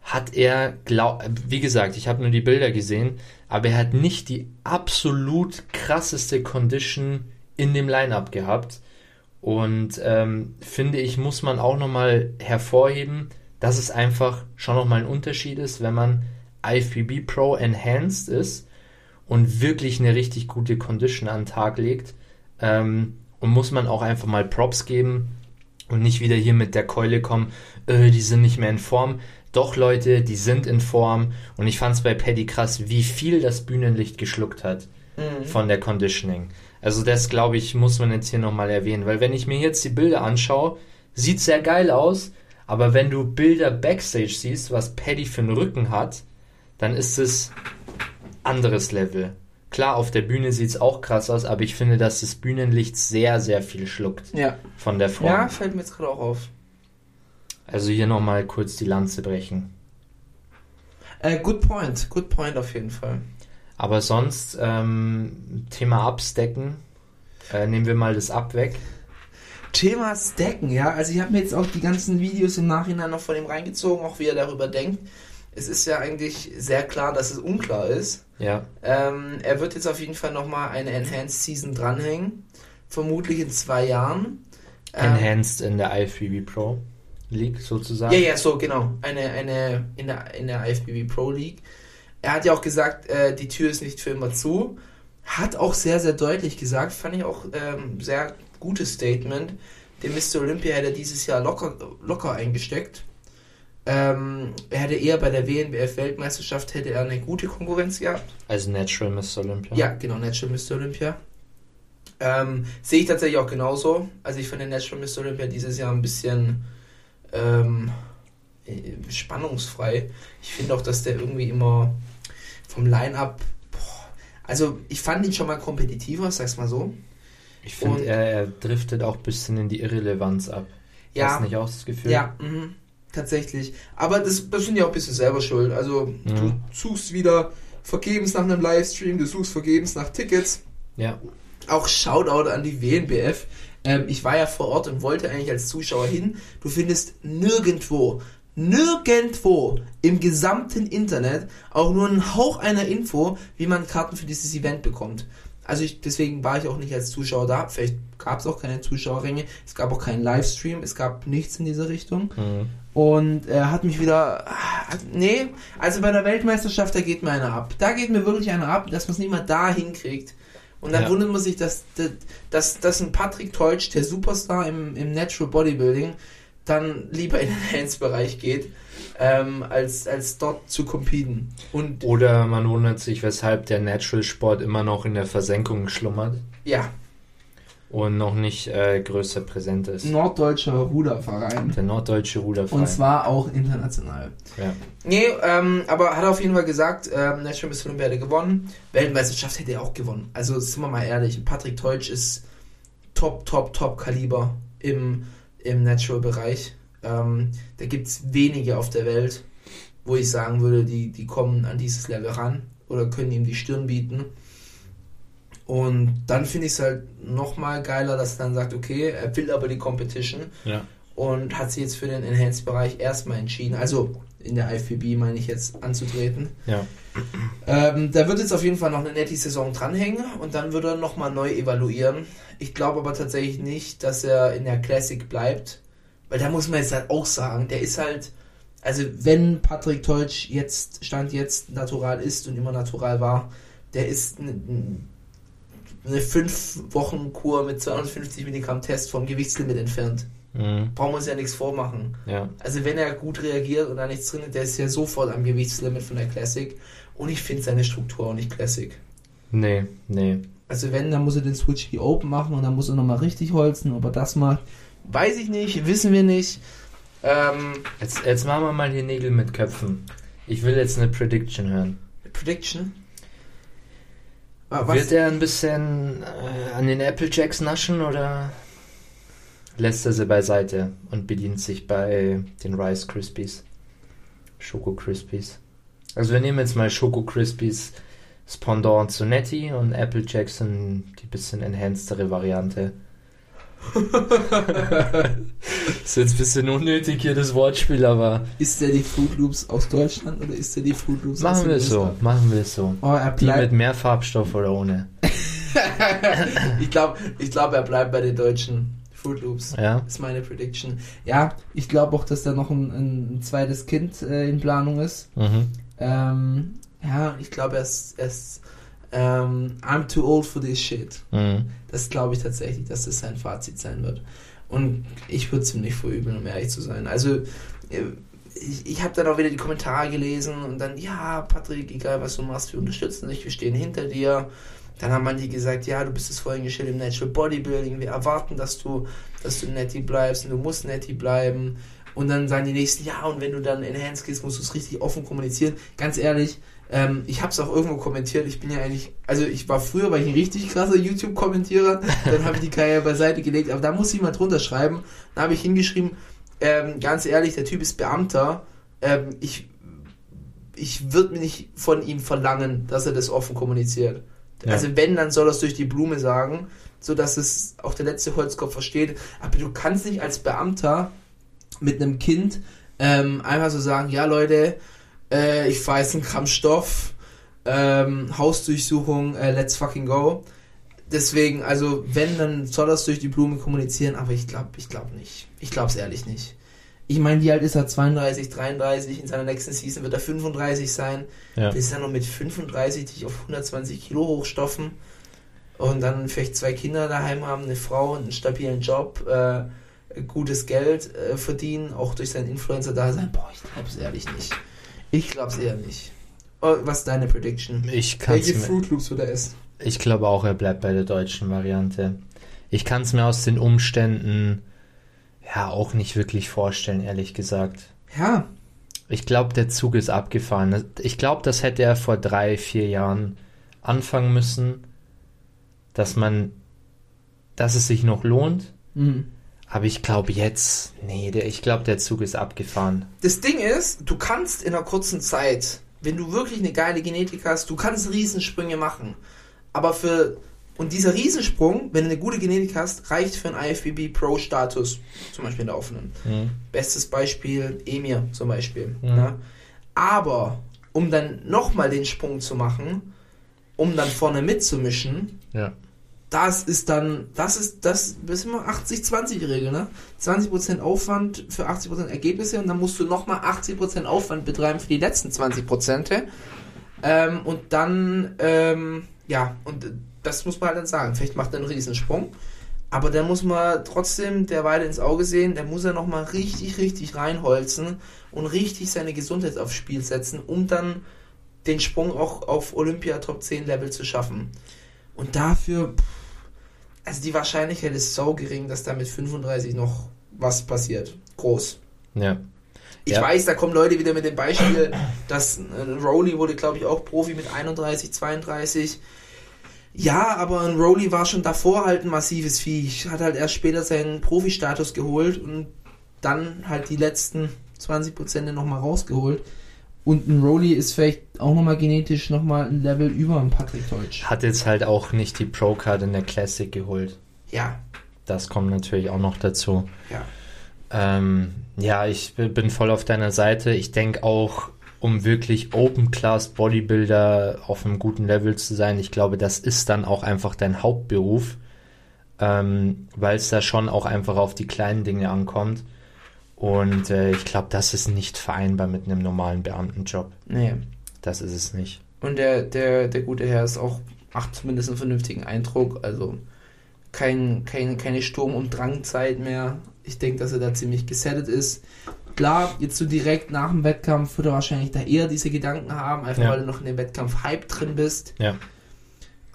hat er, glaub, wie gesagt, ich habe nur die Bilder gesehen, aber er hat nicht die absolut krasseste Condition in dem Lineup gehabt. Und ähm, finde ich, muss man auch nochmal hervorheben, dass es einfach schon nochmal ein Unterschied ist, wenn man IFBB Pro Enhanced ist und wirklich eine richtig gute Condition an den Tag legt. Ähm, und muss man auch einfach mal Props geben und nicht wieder hier mit der Keule kommen, äh, die sind nicht mehr in Form. Doch Leute, die sind in Form und ich fand es bei Paddy krass, wie viel das Bühnenlicht geschluckt hat von der Conditioning. Also das, glaube ich, muss man jetzt hier nochmal erwähnen, weil wenn ich mir jetzt die Bilder anschaue, sieht sehr geil aus, aber wenn du Bilder Backstage siehst, was Paddy für einen Rücken hat, dann ist es anderes Level. Klar, auf der Bühne sieht es auch krass aus, aber ich finde, dass das Bühnenlicht sehr, sehr viel schluckt Ja. von der Form. Ja, fällt mir jetzt gerade auch auf. Also hier nochmal kurz die Lanze brechen. Äh, good point. Good point auf jeden Fall. Aber sonst, ähm, Thema Abstecken, äh, nehmen wir mal das Ab weg. Thema Stacken, ja. Also ich habe mir jetzt auch die ganzen Videos im Nachhinein noch von ihm reingezogen, auch wie er darüber denkt. Es ist ja eigentlich sehr klar, dass es unklar ist. Ja, Ähm, er wird jetzt auf jeden Fall nochmal eine Enhanced Season dranhängen. Vermutlich in zwei Jahren. Ähm, enhanced in der IFBB Pro League sozusagen. Ja, ja, so, genau. Eine, eine, in der, in der IFBB Pro League. Er hat ja auch gesagt, äh, die Tür ist nicht für immer zu. hat auch sehr, sehr deutlich gesagt, fand ich auch ähm, sehr gutes Statement. Den Mr. Olympia hätte er dieses Jahr locker, locker eingesteckt. Ähm, er hätte eher bei der WNBF-Weltmeisterschaft hätte er eine gute Konkurrenz gehabt. Also Natural Mr. Olympia. Ja, genau, Natural Mr. Olympia. Ähm, sehe ich tatsächlich auch genauso. Also ich finde Natural Mr. Olympia dieses Jahr ein bisschen ähm, äh, spannungsfrei. Ich finde auch, dass der irgendwie immer vom Line-Up, also ich fand ihn schon mal kompetitiver, sag's mal so. Ich finde, er, er driftet auch ein bisschen in die Irrelevanz ab. Ja. Hast du nicht auch das Gefühl? Ja, mhm, tatsächlich. Aber das, das sind ja auch ein bisschen selber schuld. Also du Mhm. suchst wieder vergebens nach einem Livestream, du suchst vergebens nach Tickets. Ja. Auch Shoutout an die WNBF. Ähm, ich war ja vor Ort und wollte eigentlich als Zuschauer hin. Du findest nirgendwo, nirgendwo im gesamten Internet auch nur einen Hauch einer Info, wie man Karten für dieses Event bekommt. Also ich, deswegen war ich auch nicht als Zuschauer da. Vielleicht gab es auch keine Zuschauerränge. Es gab auch keinen Livestream. Es gab nichts in dieser Richtung. Mhm. Und er hat mich wieder. Nee, also bei der Weltmeisterschaft, da geht mir einer ab. Da geht mir wirklich einer ab, dass man es nicht mal da hinkriegt. Und dann Ja. wundert man sich, dass, dass, dass ein Patrick Teutsch, der Superstar im, im Natural Bodybuilding, dann lieber in den Hands-Bereich geht, ähm, als, als dort zu competen. Und Oder man wundert sich, weshalb der Natural-Sport immer noch in der Versenkung schlummert ja, und noch nicht äh, größer präsent ist. norddeutscher Ruderverein. Der norddeutsche Ruderverein. Und zwar auch international. ja. Nee, ähm, aber hat auf jeden Fall gesagt, ähm, National Miss Olympia hätte gewonnen. Weltmeisterschaft hätte er auch gewonnen. Also sind wir mal ehrlich, Patrick Teutsch ist top, top, top Kaliber im, im Natural-Bereich. Ähm, da gibt es wenige auf der Welt, wo ich sagen würde, die, die kommen an dieses Level ran oder können ihm die Stirn bieten. Und dann finde ich es halt nochmal geiler, dass er dann sagt, okay, er will aber die Competition ja. und hat sich jetzt für den Enhanced-Bereich erstmal entschieden, also in der IFBB meine ich jetzt, anzutreten. Ja. Ähm, da wird jetzt auf jeden Fall noch eine nette Saison dranhängen und dann wird er nochmal neu evaluieren. Ich glaube aber tatsächlich nicht, dass er in der Classic bleibt, weil da muss man jetzt halt auch sagen, der ist halt, also wenn Patrick Teutsch jetzt, Stand jetzt, natural ist und immer natural war, der ist eine, eine 5-Wochen-Kur mit 250 Milligramm Test vom Gewichtslimit entfernt. Mhm. Brauchen wir uns ja nichts vormachen. ja. Also wenn er gut reagiert und da nichts drin ist, der ist ja sofort am Gewichtslimit von der Classic. Und ich finde seine Struktur auch nicht Classic. Nee, nee. Also wenn, dann muss er den Switch Key Open machen und dann muss er nochmal richtig holzen. Ob er das macht, weiß ich nicht, wissen wir nicht. Ähm, Jetzt, jetzt machen wir mal die Nägel mit Köpfen. Ich will jetzt eine Prediction hören. Prediction? Ah? Wird er ein bisschen äh, an den Apple Jacks naschen oder lässt er sie beiseite und bedient sich bei den Rice Krispies? Schoko Krispies. Also wir nehmen jetzt mal Schoko Krispies das Pendant zu Netty und Apple Jacks sind die bisschen enhancedere Variante. ist jetzt ein bisschen unnötig hier das Wortspiel, aber Ist der die Fruit Loops aus Deutschland oder ist der die Fruit Loops aus machen den wir es so, machen wir es so. Oh, er Die mit mehr Farbstoff oder ohne. ich glaube, ich glaub, er bleibt bei den deutschen Fruit Loops. Ja, ist meine Prediction. Ja, ich glaube auch, dass da noch ein, ein zweites Kind äh, in Planung ist. mhm. Ähm, ja, ich glaube, er ist, er ist ähm, I'm too old for this shit. Mhm. Das glaube ich tatsächlich, dass das sein Fazit sein wird. Und ich würde es ihm nicht verübeln, um ehrlich zu sein. Also, äh, ich, ich habe dann auch wieder die Kommentare gelesen und dann, ja, Patrick, egal was du machst, wir unterstützen dich, wir stehen hinter dir. Dann haben manche gesagt, ja, du bist das Vorgängerstelle im Natural Bodybuilding, wir erwarten, dass du, dass du netty bleibst und du musst netty bleiben. Und dann sagen die nächsten, ja, und wenn du dann in Hands gehst, musst du es richtig offen kommunizieren. Ganz ehrlich, ähm, ich habe es auch irgendwo kommentiert. Ich bin ja eigentlich, also ich war früher, war ich ein richtig krasser YouTube-Kommentierer. Dann habe ich die Karriere beiseite gelegt. Aber da muss ich mal drunter schreiben. Dann habe ich hingeschrieben, ähm, ganz ehrlich, der Typ ist Beamter. Ähm, ich ich würde mir nicht von ihm verlangen, dass er das offen kommuniziert. Ja. Also wenn, dann soll es durch die Blume sagen, so dass es auch der letzte Holzkopf versteht. Aber du kannst nicht als Beamter mit einem Kind ähm, einfach so sagen, ja Leute, äh, ich fahre jetzt einen Gramm Stoff, ähm, Hausdurchsuchung, äh, let's fucking go. Deswegen, also wenn, dann soll das durch die Blume kommunizieren, aber ich glaube, ich glaube nicht. Ich glaube es ehrlich nicht. Ich meine, wie alt ist er? 32, 33. In seiner nächsten Season wird er 35 sein. Ja. Das ist ja noch mit 35 dich auf 120 Kilo hochstoffen und dann vielleicht zwei Kinder daheim haben, eine Frau, einen stabilen Job, äh, gutes Geld äh, verdienen, auch durch sein Influencer-Dasein. Boah, ich glaub's ehrlich nicht. Ich glaub's eher nicht. Oh, was ist deine Prediction? Ich kann's Welche Fruit Loops wird er essen? ich glaube auch, er bleibt bei der deutschen Variante. Ich kann es mir aus den Umständen ja auch nicht wirklich vorstellen, ehrlich gesagt. Ja, Ich glaube, der Zug ist abgefahren. Ich glaube, das hätte er vor drei, vier Jahren anfangen müssen, dass man, dass es sich noch lohnt. Mhm. Aber ich glaube jetzt, nee, der, ich glaube, der Zug ist abgefahren. Das Ding ist, du kannst in einer kurzen Zeit, wenn du wirklich eine geile Genetik hast, du kannst Riesensprünge machen. Aber für, und dieser Riesensprung, wenn du eine gute Genetik hast, reicht für einen IFBB Pro Status. Zum Beispiel in der offenen. Mhm. Bestes Beispiel, Emir zum Beispiel. Mhm. Ne? Aber, um dann nochmal den Sprung zu machen, um dann vorne mitzumischen, Ja. das ist dann, das ist, das ist immer 80-20-Regel, ne? 20% Aufwand für 80% Ergebnisse und dann musst du nochmal 80% Aufwand betreiben für die letzten 20%. Ähm, und dann, ähm, ja, und das muss man halt dann sagen. Vielleicht macht er einen Riesensprung. Aber da muss man trotzdem der Weile ins Auge sehen, der muss er nochmal richtig, richtig reinholzen und richtig seine Gesundheit aufs Spiel setzen, um dann den Sprung auch auf Olympia Top 10 Level zu schaffen. Und dafür, also die Wahrscheinlichkeit ist so gering, dass da mit 35 noch was passiert. Groß. Ja. Ich Ja. weiß, da kommen Leute wieder mit dem Beispiel, dass äh, Rowley wurde, glaube ich, auch Profi mit 31, 32. Ja, aber ein Rowley war schon davor halt ein massives Viech. Hat halt erst später seinen Profi-Status geholt und dann halt die letzten 20% nochmal rausgeholt. Und ein Rowley ist vielleicht auch nochmal genetisch nochmal ein Level über ein Patrick Deutsch. Hat jetzt halt auch nicht die Pro-Card in der Classic geholt. Ja, Das kommt natürlich auch noch dazu. ja. Ähm, ja, ich bin voll auf deiner Seite. Ich denke auch, um wirklich Open-Class Bodybuilder auf einem guten Level zu sein, ich glaube, das ist dann auch einfach dein Hauptberuf, ähm, weil es da schon auch einfach auf die kleinen Dinge ankommt. Und äh, ich glaube, das ist nicht vereinbar mit einem normalen Beamtenjob. Nee. Das ist es nicht. Und der, der, der gute Herr ist auch, macht zumindest einen vernünftigen Eindruck. Also kein, kein, keine Sturm- und Drangzeit mehr. Ich denke, dass er da ziemlich gesettet ist. Klar, jetzt so direkt nach dem Wettkampf wird er wahrscheinlich da eher diese Gedanken haben, einfach Ja. weil du noch in dem Wettkampf-Hype drin bist. Ja.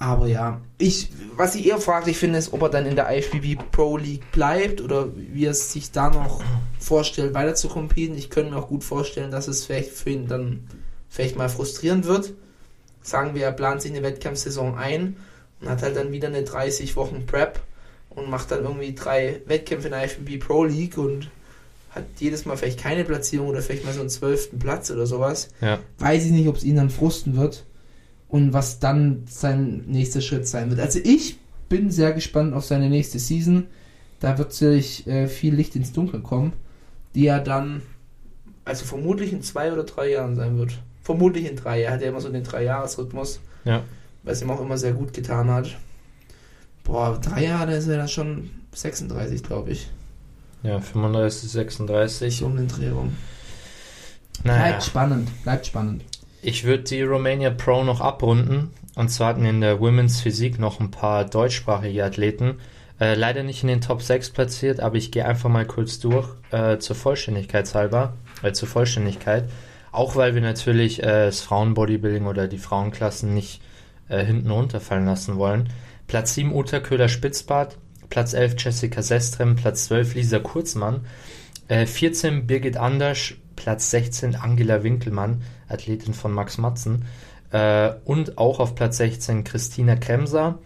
Aber ja, ich, was ich eher fraglich finde, ist, ob er dann in der IFBB Pro League bleibt oder wie er es sich da noch vorstellt, weiter zu competen. Ich könnte mir auch gut vorstellen, dass es vielleicht für ihn dann vielleicht mal frustrierend wird. Sagen wir, er plant sich eine Wettkampfsaison ein und hat halt dann wieder eine 30 Wochen Prep und macht dann irgendwie drei Wettkämpfe in der IFBB Pro League und hat jedes Mal vielleicht keine Platzierung oder vielleicht mal so einen zwölften Platz oder sowas Ja. weiß ich nicht, ob es ihn dann frusten wird und was dann sein nächster Schritt sein wird. Also ich bin sehr gespannt auf seine nächste Season. Da wird sicherlich äh, viel Licht ins Dunkel kommen, die er dann, also vermutlich in zwei oder drei Jahren sein wird. Vermutlich in drei. Er hat ja immer so den Drei-Jahres-Rhythmus, Ja. was ihm auch immer sehr gut getan hat. Boah, drei Jahre, ist er dann schon 36, glaube ich. Ja, 35, 36. So um den Dreh rum. Naja. Bleibt spannend, bleibt spannend. Ich würde die Romania Pro noch abrunden. Und zwar hatten in der Women's Physik noch ein paar deutschsprachige Athleten. Äh, leider nicht in den Top 6 platziert, aber ich gehe einfach mal kurz durch äh, zur Vollständigkeit halber, äh, zur Vollständigkeit. Auch weil wir natürlich äh, das Frauenbodybuilding oder die Frauenklassen nicht äh, hinten runterfallen lassen wollen. Platz 7 Uta Köhler-Spitzbart, Platz 11 Jessica Sestrem, Platz 12 Lisa Kurzmann, äh, 14 Birgit Anders, Platz 16 Angela Winkelmann, Athletin von Max Matzen. Äh, und auch auf Platz 16 Christina Kremser.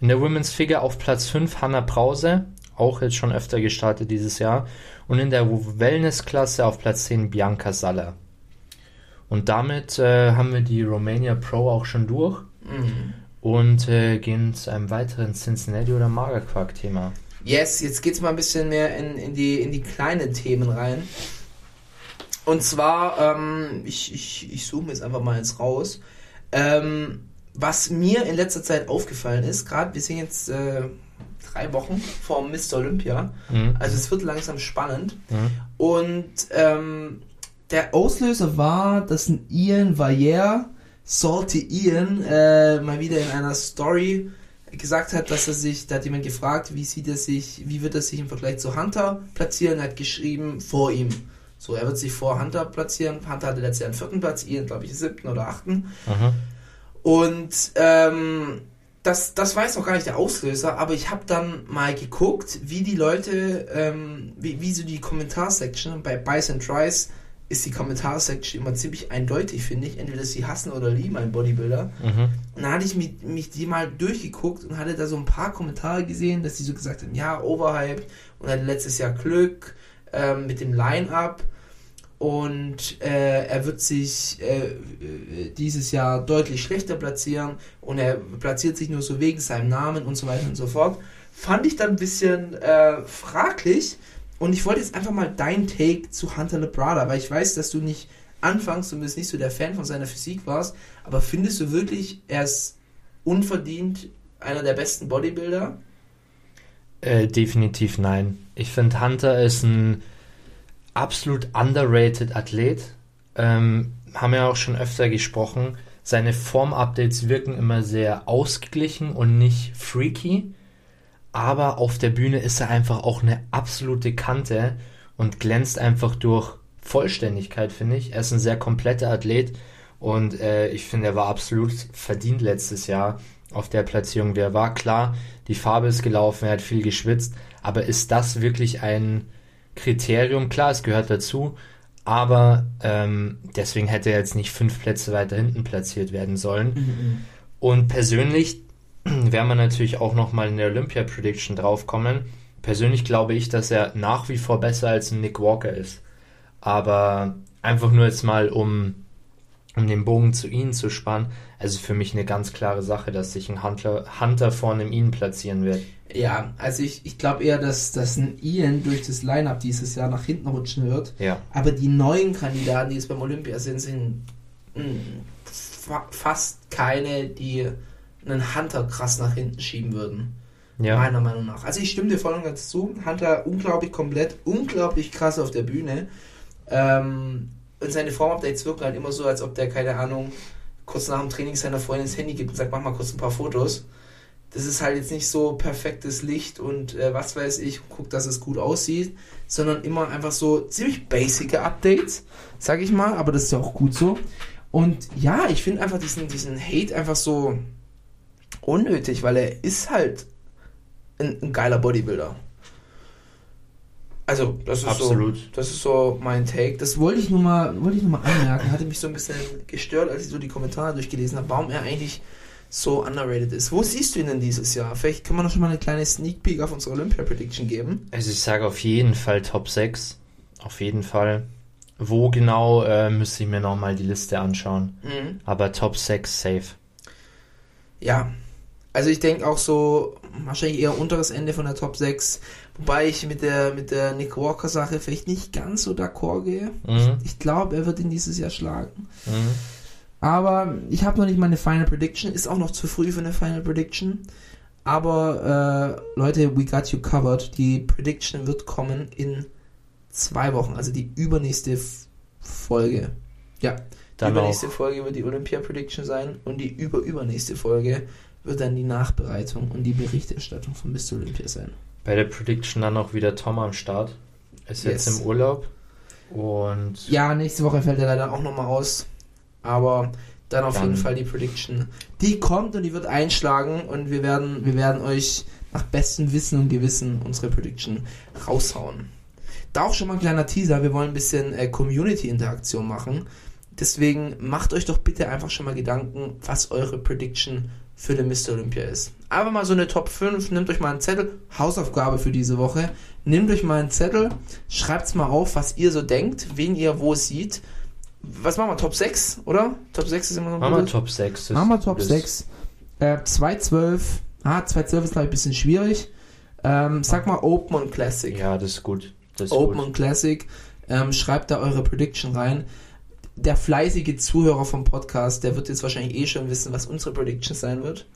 In der Women's Figure auf Platz 5 Hanna Brause, auch jetzt schon öfter gestartet dieses Jahr. Und in der Wellness-Klasse auf Platz 10 Bianca Saller. Und damit äh, haben wir die Romania Pro auch schon durch und äh, gehen zu einem weiteren Cincinnati oder Magerquark-Thema. Yes, jetzt geht's mal ein bisschen mehr in, in, die, in die kleinen Themen rein. Und zwar, ähm, ich, ich, ich mir jetzt einfach mal eins raus. Ähm, was mir in letzter Zeit aufgefallen ist, gerade wir sind jetzt, äh, drei Wochen vor Mr. Olympia. Mhm. Also es wird langsam spannend. Mhm. Und ähm, der Auslöser war, dass ein Ian Valliere, Salty Ian, äh, mal wieder in einer Story gesagt hat, dass er sich, da hat jemand gefragt, wie sieht er sich, wie wird er sich im Vergleich zu Hunter platzieren, er hat geschrieben, vor ihm. So, er wird sich vor Hunter platzieren. Hunter hatte letztes Jahr einen vierten Platz, Ian, glaube ich, siebten oder achten. Mhm. Und ähm, das, das war jetzt noch gar nicht der Auslöser, aber ich habe dann mal geguckt, wie die Leute, ähm, wie, wie so die Kommentarsection bei Buys and Tries ist die Kommentarsection immer ziemlich eindeutig, finde ich. Entweder sie hassen oder lieben einen Bodybuilder. Mhm. Und dann hatte ich mich, mich die mal durchgeguckt und hatte da so ein paar Kommentare gesehen, dass die so gesagt haben, ja, overhyped und hatte letztes Jahr Glück ähm, mit dem Line-Up und äh, er wird sich äh, äh, dieses Jahr deutlich schlechter platzieren und er platziert sich nur so wegen seinem Namen und so weiter und so fort. Fand ich dann ein bisschen äh, fraglich und ich wollte jetzt einfach mal dein Take zu Hunter Lebrada, weil ich weiß, dass du nicht anfangs zumindest nicht so der Fan von seiner Physik warst, aber findest du wirklich, er ist unverdient einer der besten Bodybuilder? Äh, definitiv nein. Ich finde, Hunter ist ein absolut underrated Athlet. Ähm, haben ja auch schon öfter gesprochen. Seine Form-Updates wirken immer sehr ausgeglichen und nicht freaky. Aber auf der Bühne ist er einfach auch eine absolute Kante und glänzt einfach durch Vollständigkeit, finde ich. Er ist ein sehr kompletter Athlet und äh, ich finde, er war absolut verdient letztes Jahr auf der Platzierung, wie er war. Klar, die Farbe ist gelaufen, er hat viel geschwitzt, aber ist das wirklich ein Kriterium? Klar, es gehört dazu, aber ähm, deswegen hätte er jetzt nicht fünf Plätze weiter hinten platziert werden sollen. Und persönlich werden wir natürlich auch nochmal in der Olympia-Prediction draufkommen. Persönlich glaube ich, dass er nach wie vor besser als ein Nick Walker ist. Aber einfach nur jetzt mal, um, um den Bogen zu ihnen zu spannen, also für mich eine ganz klare Sache, dass sich ein Hunter, Hunter vorne im ihnen platzieren wird. Ja, also ich, ich glaube eher, dass, dass ein Ian durch das Line-Up dieses Jahr nach hinten rutschen wird. Ja. Aber die neuen Kandidaten, die jetzt beim Olympia sind, sind mh, fa fast keine, die einen Hunter krass nach hinten schieben würden. Ja. Meiner Meinung nach. Also ich stimme dir voll und ganz zu. Hunter unglaublich komplett, unglaublich krass auf der Bühne. Ähm, und seine Form-Updates wirken halt immer so, als ob der, keine Ahnung, kurz nach dem Training seiner Freundin ins Handy gibt und sagt, mach mal kurz ein paar Fotos. Das ist halt jetzt nicht so perfektes Licht und äh, was weiß ich, guck, dass es gut aussieht, sondern immer einfach so ziemlich basic Updates, sag ich mal, aber das ist ja auch gut so. Und ja, ich finde einfach diesen, diesen Hate einfach so unnötig, weil er ist halt ein, ein geiler Bodybuilder. Also, das ist Absolut. so, das ist so mein Take. Das wollte ich nur mal, wollte ich nur mal anmerken. Hatte mich so ein bisschen gestört, als ich so die Kommentare durchgelesen habe, warum er eigentlich so underrated ist. Wo siehst du ihn denn dieses Jahr? Vielleicht können wir noch schon mal eine kleine Sneak Peek auf unsere Olympia Prediction geben. Also ich sage auf jeden Fall Top 6. Auf jeden Fall. Wo genau, äh, müsste ich mir nochmal die Liste anschauen. Mhm. Aber Top 6 safe. Ja, also ich denke auch so wahrscheinlich eher unteres Ende von der Top 6, wobei ich mit der mit der Nick Walker Sache vielleicht nicht ganz so d'accord gehe. Mhm. Ich glaube, er wird ihn dieses Jahr schlagen. Mhm. Aber ich habe noch nicht meine Final Prediction, ist auch noch zu früh für eine Final Prediction. Aber äh, Leute, we got you covered. Die Prediction wird kommen in zwei Wochen, also die übernächste Folge. Ja, die Dann übernächste auch. Folge wird die Olympia Prediction sein und die überübernächste Folge wird dann die Nachbereitung und die Berichterstattung von Mr. Olympia sein. Bei der Prediction dann auch wieder Tom am Start. Ist jetzt Yes. im Urlaub. Und Ja, nächste Woche fällt er leider auch nochmal aus. Aber dann auf Dann- jeden Fall die Prediction. Die kommt und die wird einschlagen und wir werden, wir werden euch nach bestem Wissen und Gewissen unsere Prediction raushauen. Da auch schon mal ein kleiner Teaser. Wir wollen ein bisschen äh, Community-Interaktion machen. Deswegen macht euch doch bitte einfach schon mal Gedanken, was eure Prediction für den Mr. Olympia ist. Einfach mal so eine Top 5, nehmt euch mal einen Zettel, Hausaufgabe für diese Woche. Nehmt euch mal einen Zettel, schreibt's mal auf, was ihr so denkt, wen ihr wo seht. Was machen wir? Top 6, oder? Top 6 ist immer noch machen wir. Top 6. Das- Machen wir Top das- 6. Äh, 212. Ah, 212 ist, glaube ich, ein bisschen schwierig. Ähm, sag mal Open und Classic. Ja, das ist gut. Das ist Open gut. und Classic. Ähm, schreibt da eure Prediction rein. Der fleißige Zuhörer vom Podcast, der wird jetzt wahrscheinlich eh schon wissen, was unsere Prediction sein wird.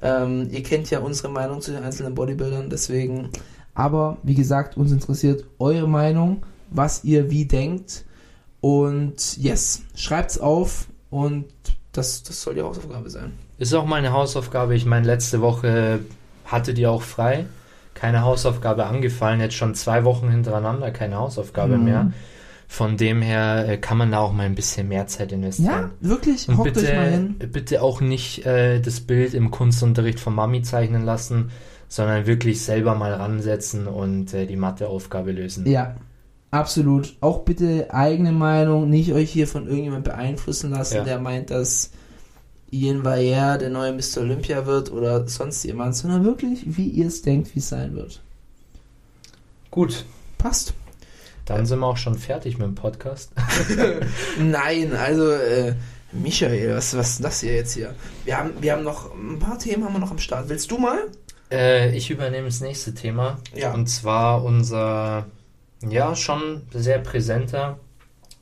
Ähm, ihr kennt ja unsere Meinung zu den einzelnen Bodybuildern, deswegen. Aber wie gesagt, uns interessiert eure Meinung, was ihr wie denkt. Und yes, schreibt's auf und das, das soll die Hausaufgabe sein. Ist auch meine Hausaufgabe. Ich meine, letzte Woche hattet ihr auch frei. Keine Hausaufgabe angefallen. Jetzt schon zwei Wochen hintereinander keine Hausaufgabe Mhm. mehr. Von dem her äh, kann man da auch mal ein bisschen mehr Zeit investieren. Ja, wirklich, Und hockt euch mal hin. bitte, bitte auch nicht äh, das Bild im Kunstunterricht von Mami zeichnen lassen, sondern wirklich selber mal ransetzen und äh, die Matheaufgabe lösen. Ja, absolut. Auch bitte eigene Meinung, nicht euch hier von irgendjemand beeinflussen lassen, Ja. der meint, dass Ian Valliere der neue Mr. Olympia wird oder sonst jemand, sondern wirklich, wie ihr es denkt, wie es sein wird. Gut, Passt. Dann sind wir auch schon fertig mit dem Podcast. Nein, also, äh, Michael, was, was ist das hier jetzt hier? Wir haben, wir haben noch ein paar Themen haben wir noch am Start. Willst du mal? Äh, ich übernehme das nächste Thema. Ja. Und zwar unser, ja, schon sehr präsenter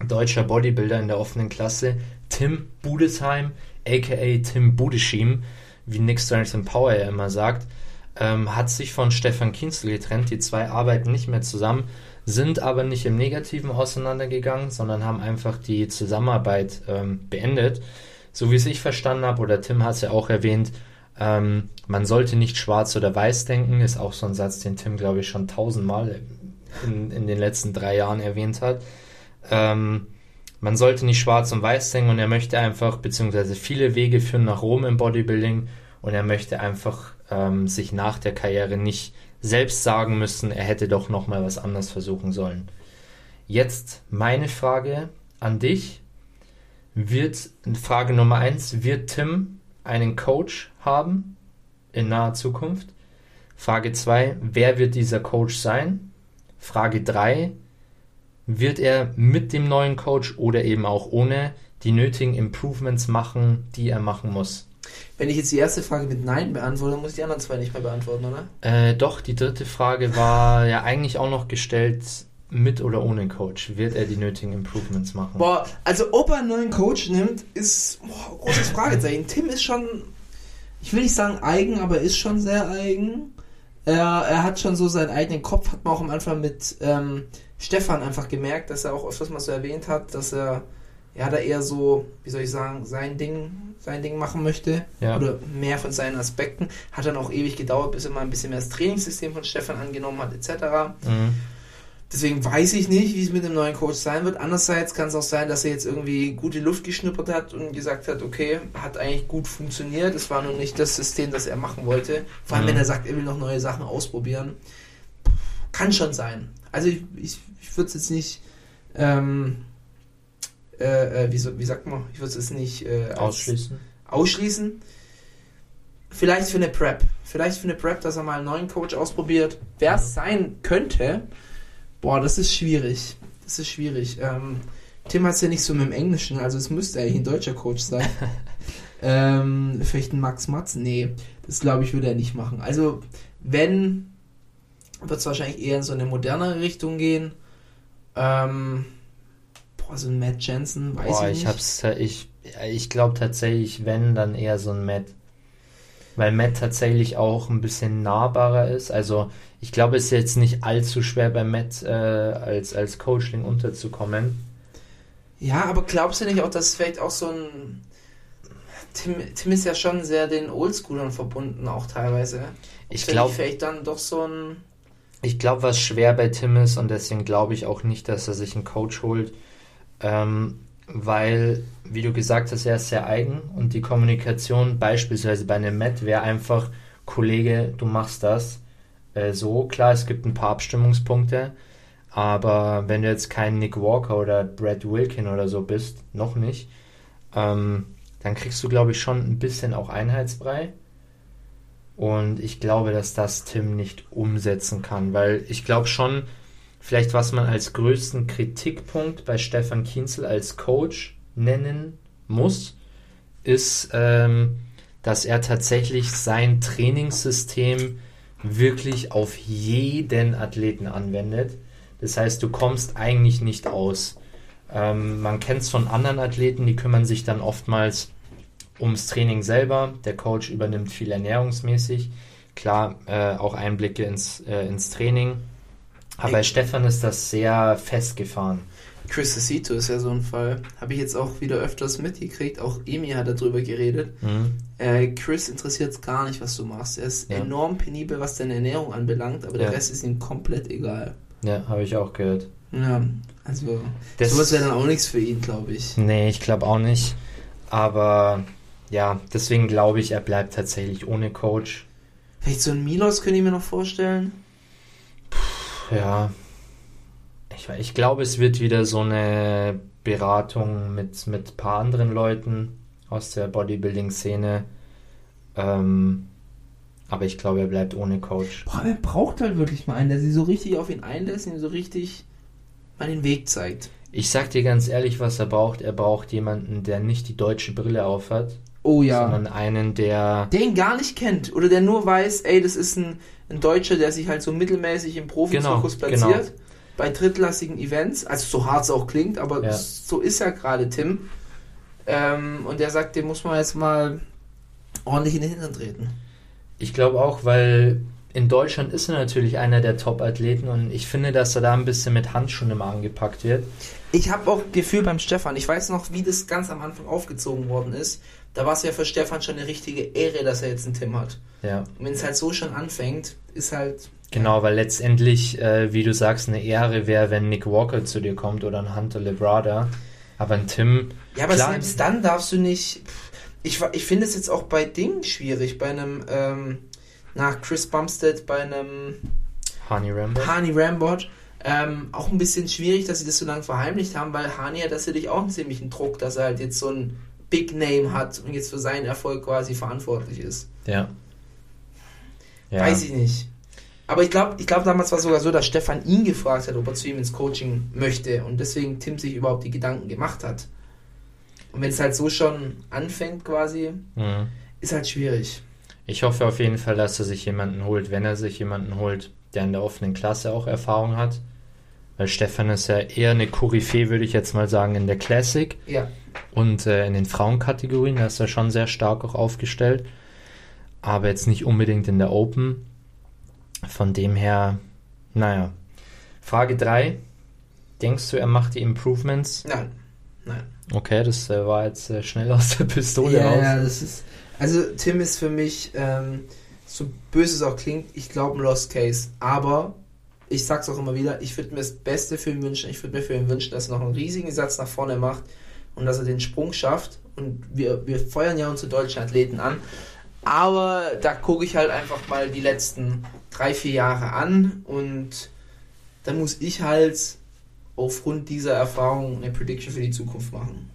deutscher Bodybuilder in der offenen Klasse, Tim Budesheim, aka Tim Budeschim, wie Nick Strength and Power ja immer sagt, ähm, hat sich von Stefan Kienzel getrennt. Die zwei arbeiten nicht mehr zusammen, sind aber nicht im Negativen auseinandergegangen, sondern haben einfach die Zusammenarbeit ähm, beendet. So wie es ich verstanden habe, oder Tim hat es ja auch erwähnt, ähm, man sollte nicht schwarz oder weiß denken, ist auch so ein Satz, den Tim, glaube ich, schon tausendmal in, in den letzten drei Jahren erwähnt hat. Ähm, man sollte nicht schwarz und weiß denken und er möchte einfach, beziehungsweise viele Wege führen nach Rom im Bodybuilding und er möchte einfach ähm, sich nach der Karriere nicht selbst sagen müssen, er hätte doch nochmal was anderes versuchen sollen. Jetzt meine Frage an dich. Wird, Frage Nummer eins, wird Tim einen Coach haben in naher Zukunft? Frage 2, wer wird dieser Coach sein? Frage 3, wird er mit dem neuen Coach oder eben auch ohne die nötigen Improvements machen, die er machen muss? Wenn ich jetzt die erste Frage mit Nein beantworte, muss ich die anderen zwei nicht mehr beantworten, oder? Äh, doch, die dritte Frage war ja eigentlich auch noch gestellt, mit oder ohne Coach. Wird er die nötigen Improvements machen? Boah, also ob er einen neuen Coach nimmt, ist boah, großes Fragezeichen. Tim ist schon, ich will nicht sagen eigen, aber ist schon sehr eigen. Er, er hat schon so seinen eigenen Kopf, hat man auch am Anfang mit ähm, Stefan einfach gemerkt, dass er auch öfters mal so erwähnt hat, dass er ja da eher so, wie soll ich sagen, sein Ding, sein Ding machen möchte. Ja. Oder mehr von seinen Aspekten. Hat dann auch ewig gedauert, bis er mal ein bisschen mehr das Trainingssystem von Stefan angenommen hat, etc. Mhm. Deswegen weiß ich nicht, wie es mit dem neuen Coach sein wird. Andererseits kann es auch sein, dass er jetzt irgendwie gute Luft geschnuppert hat und gesagt hat, okay, hat eigentlich gut funktioniert. Es war nur nicht das System, das er machen wollte. Vor allem, Mhm. wenn er sagt, er will noch neue Sachen ausprobieren. Kann schon sein. Also ich, ich, ich würde es jetzt nicht, ähm, äh, äh, wie, so, wie sagt man, ich würde es nicht äh, Ausschließen? ausschließen. Vielleicht für eine Prep. Vielleicht für eine Prep, dass er mal einen neuen Coach ausprobiert. Wer es sein könnte, boah, das ist schwierig. Das ist schwierig. Ähm, Tim hat es ja nicht so mit dem Englischen, also es müsste eigentlich ein deutscher Coach sein. ähm, vielleicht ein Max Matz? Nee, das glaube ich, würde er nicht machen. Also, wenn, wird es wahrscheinlich eher in so eine modernere Richtung gehen. Ähm, boah, so ein Matt Jensen, weiß Boah, ich ich nicht. hab's, ich, ich glaube tatsächlich, wenn, dann eher so ein Matt. Weil Matt tatsächlich auch ein bisschen nahbarer ist. Also, ich glaube, es ist jetzt nicht allzu schwer bei Matt äh, als, als Coachling unterzukommen. Ja, aber glaubst du nicht auch, dass vielleicht auch so ein. Tim, Tim ist ja schon sehr den Oldschoolern verbunden, auch teilweise. Ich Finde glaube, Vielleicht dann doch so ein. ich glaube, was schwer bei Tim ist und deswegen glaube ich auch nicht, dass er sich einen Coach holt, ähm, weil, wie du gesagt hast, er ist sehr eigen und die Kommunikation beispielsweise bei einem Matt wäre einfach, Kollege, du machst das äh, so. Klar, es gibt ein paar Abstimmungspunkte, aber wenn du jetzt kein Nick Walker oder Brad Wilkin oder so bist, noch nicht, ähm, dann kriegst du, glaube ich, schon ein bisschen auch Einheitsbrei. Und ich glaube, dass das Tim nicht umsetzen kann, weil ich glaube schon, vielleicht was man als größten Kritikpunkt bei Stefan Kienzel als Coach nennen muss, ist, ähm, dass er tatsächlich sein Trainingssystem wirklich auf jeden Athleten anwendet. Das heißt, du kommst eigentlich nicht aus. Ähm, man kennt es von anderen Athleten, die kümmern sich dann oftmals ums Training selber. Der Coach übernimmt viel ernährungsmäßig. Klar, äh, auch Einblicke ins, äh, ins Training. Aber bei Stefan ist das sehr festgefahren. Chris Acito ist ja so ein Fall. Habe ich jetzt auch wieder öfters mitgekriegt. Auch Emi hat darüber geredet. Mhm. Äh, Chris interessiert es gar nicht, was du machst. Er ist Ja. enorm penibel, was deine Ernährung anbelangt, aber der Ja. Rest ist ihm komplett egal. Ja, habe ich auch gehört. Ja, also Das- sowas wäre dann auch nichts für ihn, glaube ich. Nee, ich glaube auch nicht. Aber ja, deswegen glaube ich, er bleibt tatsächlich ohne Coach. Vielleicht so ein Milos könnte ich mir noch vorstellen. Ja. Ich, ich glaube, es wird wieder so eine Beratung mit, mit ein paar anderen Leuten aus der Bodybuilding-Szene. Ähm, aber ich glaube, er bleibt ohne Coach. Boah, er braucht halt wirklich mal einen, der sich so richtig auf ihn einlässt, ihm so richtig mal den Weg zeigt. Ich sag dir ganz ehrlich, was er braucht. Er braucht jemanden, der nicht die deutsche Brille aufhat, Oh ja. sondern einen, der. Der ihn gar nicht kennt oder der nur weiß, ey, das ist ein, ein Deutscher, der sich halt so mittelmäßig im Profizirkus Genau, platziert. genau. Bei drittklassigen Events, also so hart es auch klingt, aber Ja. so ist ja gerade Tim. Ähm, und der sagt, dem muss man jetzt mal ordentlich in den Hintern treten. Ich glaube auch, weil in Deutschland ist er natürlich einer der Top-Athleten und ich finde, dass er da ein bisschen mit Handschuhen immer angepackt wird. Ich habe auch Gefühl beim Stefan. Ich weiß noch, wie das ganz am Anfang aufgezogen worden ist. Da war es ja für Stefan schon eine richtige Ehre, dass er jetzt einen Tim hat. Ja, Und wenn es halt so schon anfängt, ist halt. genau, weil letztendlich, äh, wie du sagst, eine Ehre wäre, wenn Nick Walker zu dir kommt oder ein Hunter Lebrada. Aber ein Tim, Ja, aber Klar. selbst dann darfst du nicht. Ich, ich finde es jetzt auch bei Dingen schwierig. Bei einem, ähm, nach Chris Bumstead, bei einem Honey Rambo. Hani Rambot, ähm, auch ein bisschen schwierig, dass sie das so lange verheimlicht haben, weil Hani hat das natürlich auch einen ziemlichen Druck, dass er halt jetzt so ein Big Name hat und jetzt für seinen Erfolg quasi verantwortlich ist. Ja. ja. Weiß ich nicht. Aber ich glaube, ich glaub, damals war es sogar so, dass Stefan ihn gefragt hat, ob er zu ihm ins Coaching möchte und deswegen Tim sich überhaupt die Gedanken gemacht hat. Und wenn es halt so schon anfängt quasi, Mhm. ist halt schwierig. Ich hoffe auf jeden Fall, dass er sich jemanden holt, wenn er sich jemanden holt, der in der offenen Klasse auch Erfahrung hat. Weil Stefan ist ja eher eine Koryphäe, würde ich jetzt mal sagen, in der Classic. Ja. Und äh, in den Frauenkategorien, da ist er schon sehr stark auch aufgestellt. Aber jetzt nicht unbedingt in der Open. Von dem her, naja. Frage 3. Denkst du, er macht die Improvements? Nein. Nein. Okay, das äh, war jetzt äh, schnell aus der Pistole ja, raus. ja, das ist. Also Tim ist für mich, ähm, so böse es auch klingt, ich glaube ein Lost Case. Aber ich sag's auch immer wieder, ich würde mir das Beste für ihn wünschen. Ich würde mir für ihn wünschen, dass er noch einen riesigen Satz nach vorne macht und dass er den Sprung schafft. Und wir, wir feuern ja unsere deutschen Athleten an. Aber da gucke ich halt einfach mal die letzten drei, vier Jahre an und dann muss ich halt aufgrund dieser Erfahrung eine Prediction für die Zukunft machen.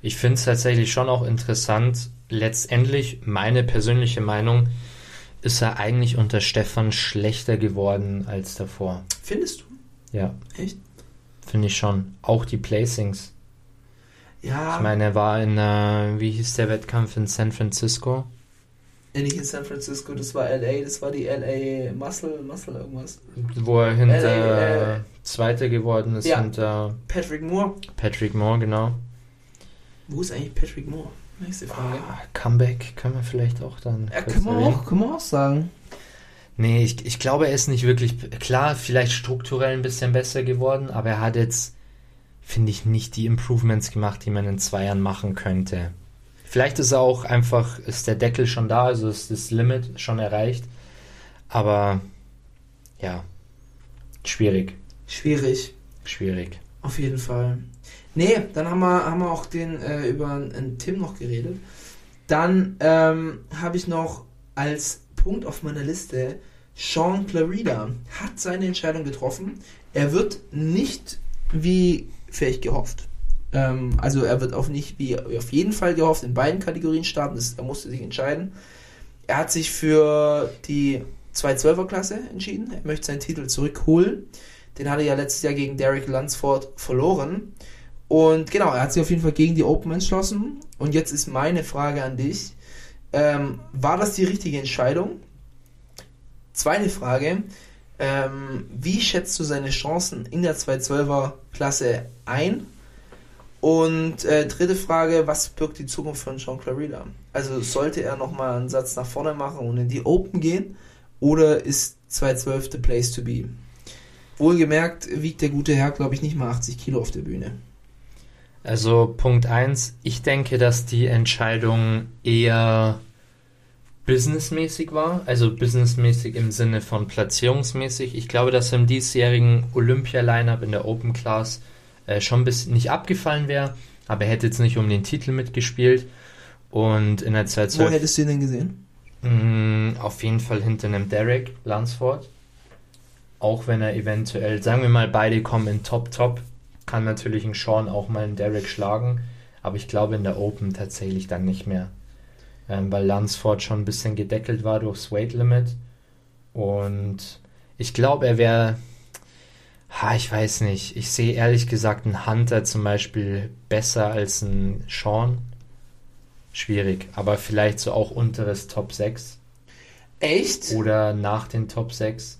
Ich finde es tatsächlich schon auch interessant. Letztendlich, meine persönliche Meinung, ist er eigentlich unter Stefan schlechter geworden als davor. Findest du? Ja, Echt? finde ich schon. Auch die Placings. Ja. Ich meine, er war in, äh, wie hieß der Wettkampf in San Francisco? Ja, nicht in San Francisco, das war LA, das war die LA Muscle, Muscle irgendwas. Wo er hinter Äh, äh, Zweiter geworden ist, ja. hinter Patrick Moore. Patrick Moore, genau. Wo ist eigentlich Patrick Moore? Nächste Frage. Ah, Comeback können wir vielleicht auch dann. Ja, können wir, auch, können wir auch sagen. Nee, ich, ich glaube, er ist nicht wirklich, klar, vielleicht strukturell ein bisschen besser geworden, aber er hat jetzt, finde ich, nicht die Improvements gemacht, die man in zwei Jahren machen könnte. Vielleicht ist er auch einfach, ist der Deckel schon da, also ist das Limit schon erreicht, aber ja, schwierig, Schwierig, schwierig. auf jeden Fall. Nee, dann haben wir, haben wir auch den äh, über einen Tim noch geredet. Dann ähm, habe ich noch als Punkt auf meiner Liste Sean Clarida hat seine Entscheidung getroffen. Er wird nicht wie vielleicht gehofft. Ähm, also er wird auch nicht wie auf jeden Fall gehofft in beiden Kategorien starten. Das, er musste sich entscheiden. Er hat sich für die 212er Klasse entschieden. Er möchte seinen Titel zurückholen. Den hat er ja letztes Jahr gegen Derek Lunsford verloren. Und genau, er hat sich auf jeden Fall gegen die Open entschlossen. Und jetzt ist meine Frage an dich. Ähm, war das die richtige Entscheidung? Zweite Frage. Ähm, wie schätzt du seine Chancen in der 212er Klasse ein? Und äh, dritte Frage, was birgt die Zukunft von Sean Clarida? Also sollte er nochmal einen Satz nach vorne machen und in die Open gehen? Oder ist 212 the place to be? Wohlgemerkt wiegt der gute Herr, glaube ich, nicht mal 80 Kilo auf der Bühne. Also Punkt 1, ich denke, dass die Entscheidung eher businessmäßig war, also businessmäßig im Sinne von platzierungsmäßig. Ich glaube, dass im diesjährigen Olympia-Lineup in der Open Class äh, schon ein bisschen nicht abgefallen wäre, aber er hätte jetzt nicht um den Titel mitgespielt. Und in der Wo 212 hättest du ihn denn gesehen? Mm, Auf jeden Fall hinter einem Derek Lansford. Auch wenn er eventuell, sagen wir mal, beide kommen in Top-Top, kann natürlich ein Sean auch mal einen Derek schlagen. Aber ich glaube in der Open tatsächlich dann nicht mehr. Ähm, weil Lansford schon ein bisschen gedeckelt war durchs Weight Limit. Und ich glaube, er wäre. Ha, ich weiß nicht. Ich sehe ehrlich gesagt einen Hunter zum Beispiel besser als einen Sean. Schwierig. Aber vielleicht so auch unteres Top 6. Echt? Oder nach den Top 6.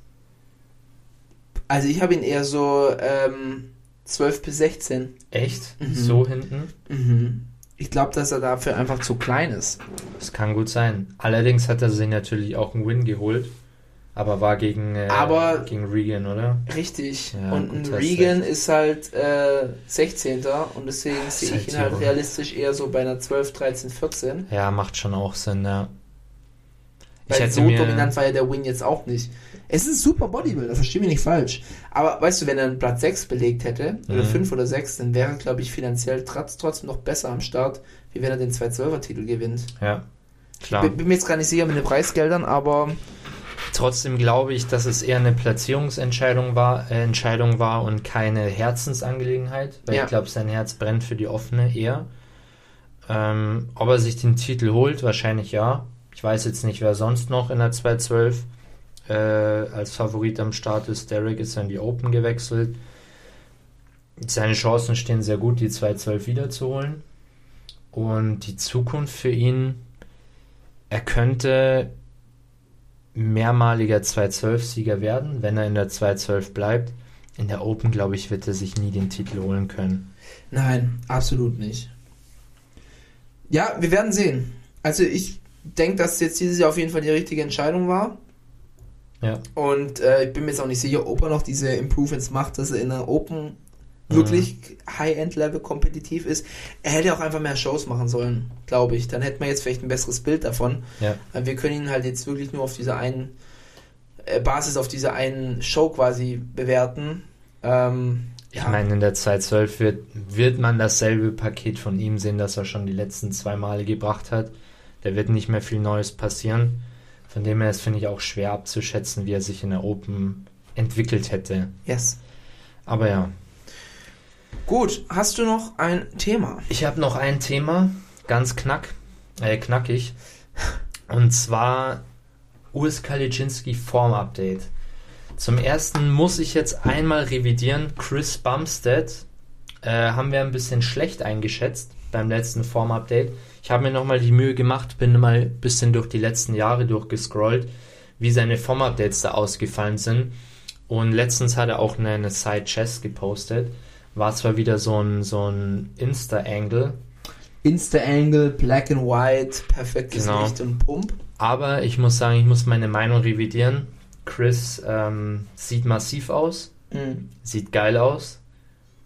Also ich habe ihn eher so ähm, 12 bis 16. Echt? Mhm. So hinten? Mhm. Ich glaube, dass er dafür einfach zu klein ist. Das kann gut sein. Allerdings hat er sich natürlich auch einen Win geholt. Aber war gegen, äh, Aber- gegen Regan, oder? Richtig. Ja, und ein Regan recht. ist halt äh, 16. Und deswegen sehe ich ihn halt realistisch eher so bei einer 12, 13, 14. Ja, macht schon auch Sinn, ja. Ich Weil hätte so mir, dominant war ja der Win jetzt auch nicht. Es ist ein super Bodybuilder, versteh mich nicht falsch. Aber weißt du, wenn er einen Platz 6 belegt hätte, oder Mhm. 5 oder 6, dann wäre er, glaube ich, finanziell trotz, trotzdem noch besser am Start, wie wenn er den 212er-Titel gewinnt. Ja, klar. Bin, bin mir jetzt gar nicht sicher mit den Preisgeldern, aber Trotzdem glaube ich, dass es eher eine Platzierungsentscheidung war, äh, Entscheidung war und keine Herzensangelegenheit, weil Ja. ich glaube, sein Herz brennt für die offene eher. Ähm, ob er sich den Titel holt, wahrscheinlich ja. Ich weiß jetzt nicht, wer sonst noch in der 212 äh, als Favorit am Start ist. Derek ist in die Open gewechselt. Seine Chancen stehen sehr gut, die 212 wiederzuholen. Und die Zukunft für ihn, er könnte mehrmaliger 212-Sieger werden, wenn er in der 212 bleibt. In der Open, glaube ich, wird er sich nie den Titel holen können. nein, absolut nicht. Ja, wir werden sehen. Also ich denke, dass jetzt dieses Jahr auf jeden Fall die richtige Entscheidung war. Ja. Und äh, ich bin mir jetzt auch nicht sicher, ob er noch diese Improvements macht, dass er in der Open wirklich High-End-Level kompetitiv ist. Er hätte auch einfach mehr Shows machen sollen, glaube ich. Dann hätten wir jetzt vielleicht ein besseres Bild davon. Ja. Wir können ihn halt jetzt wirklich nur auf dieser einen äh, Basis, auf dieser einen Show quasi bewerten. Ähm, Ich meine, in der 212 wird, wird man dasselbe Paket von ihm sehen, das er schon die letzten zwei Male gebracht hat. Da wird nicht mehr viel Neues passieren. Von dem her ist, finde ich, auch schwer abzuschätzen, wie er sich in der Open entwickelt hätte. yes. Aber ja, Gut, hast du noch ein Thema? Ich habe noch ein Thema, ganz knack, äh, knackig. Und zwar Urs Kaliczynski Form Update. Zum ersten muss ich jetzt einmal revidieren. Chris Bumstead äh, haben wir ein bisschen schlecht eingeschätzt beim letzten Form Update. Ich habe mir nochmal die Mühe gemacht, bin mal ein bisschen durch die letzten Jahre durchgescrollt, wie seine Form Updates da ausgefallen sind. Und letztens hat er auch eine, eine Side Chest gepostet. War zwar wieder so ein, so ein Insta-Angle, Insta-Angle, Black and White, perfektes Genau. Licht und Pump. aber ich muss sagen, ich muss meine Meinung revidieren. Chris ähm, sieht massiv aus, Mhm. sieht geil aus.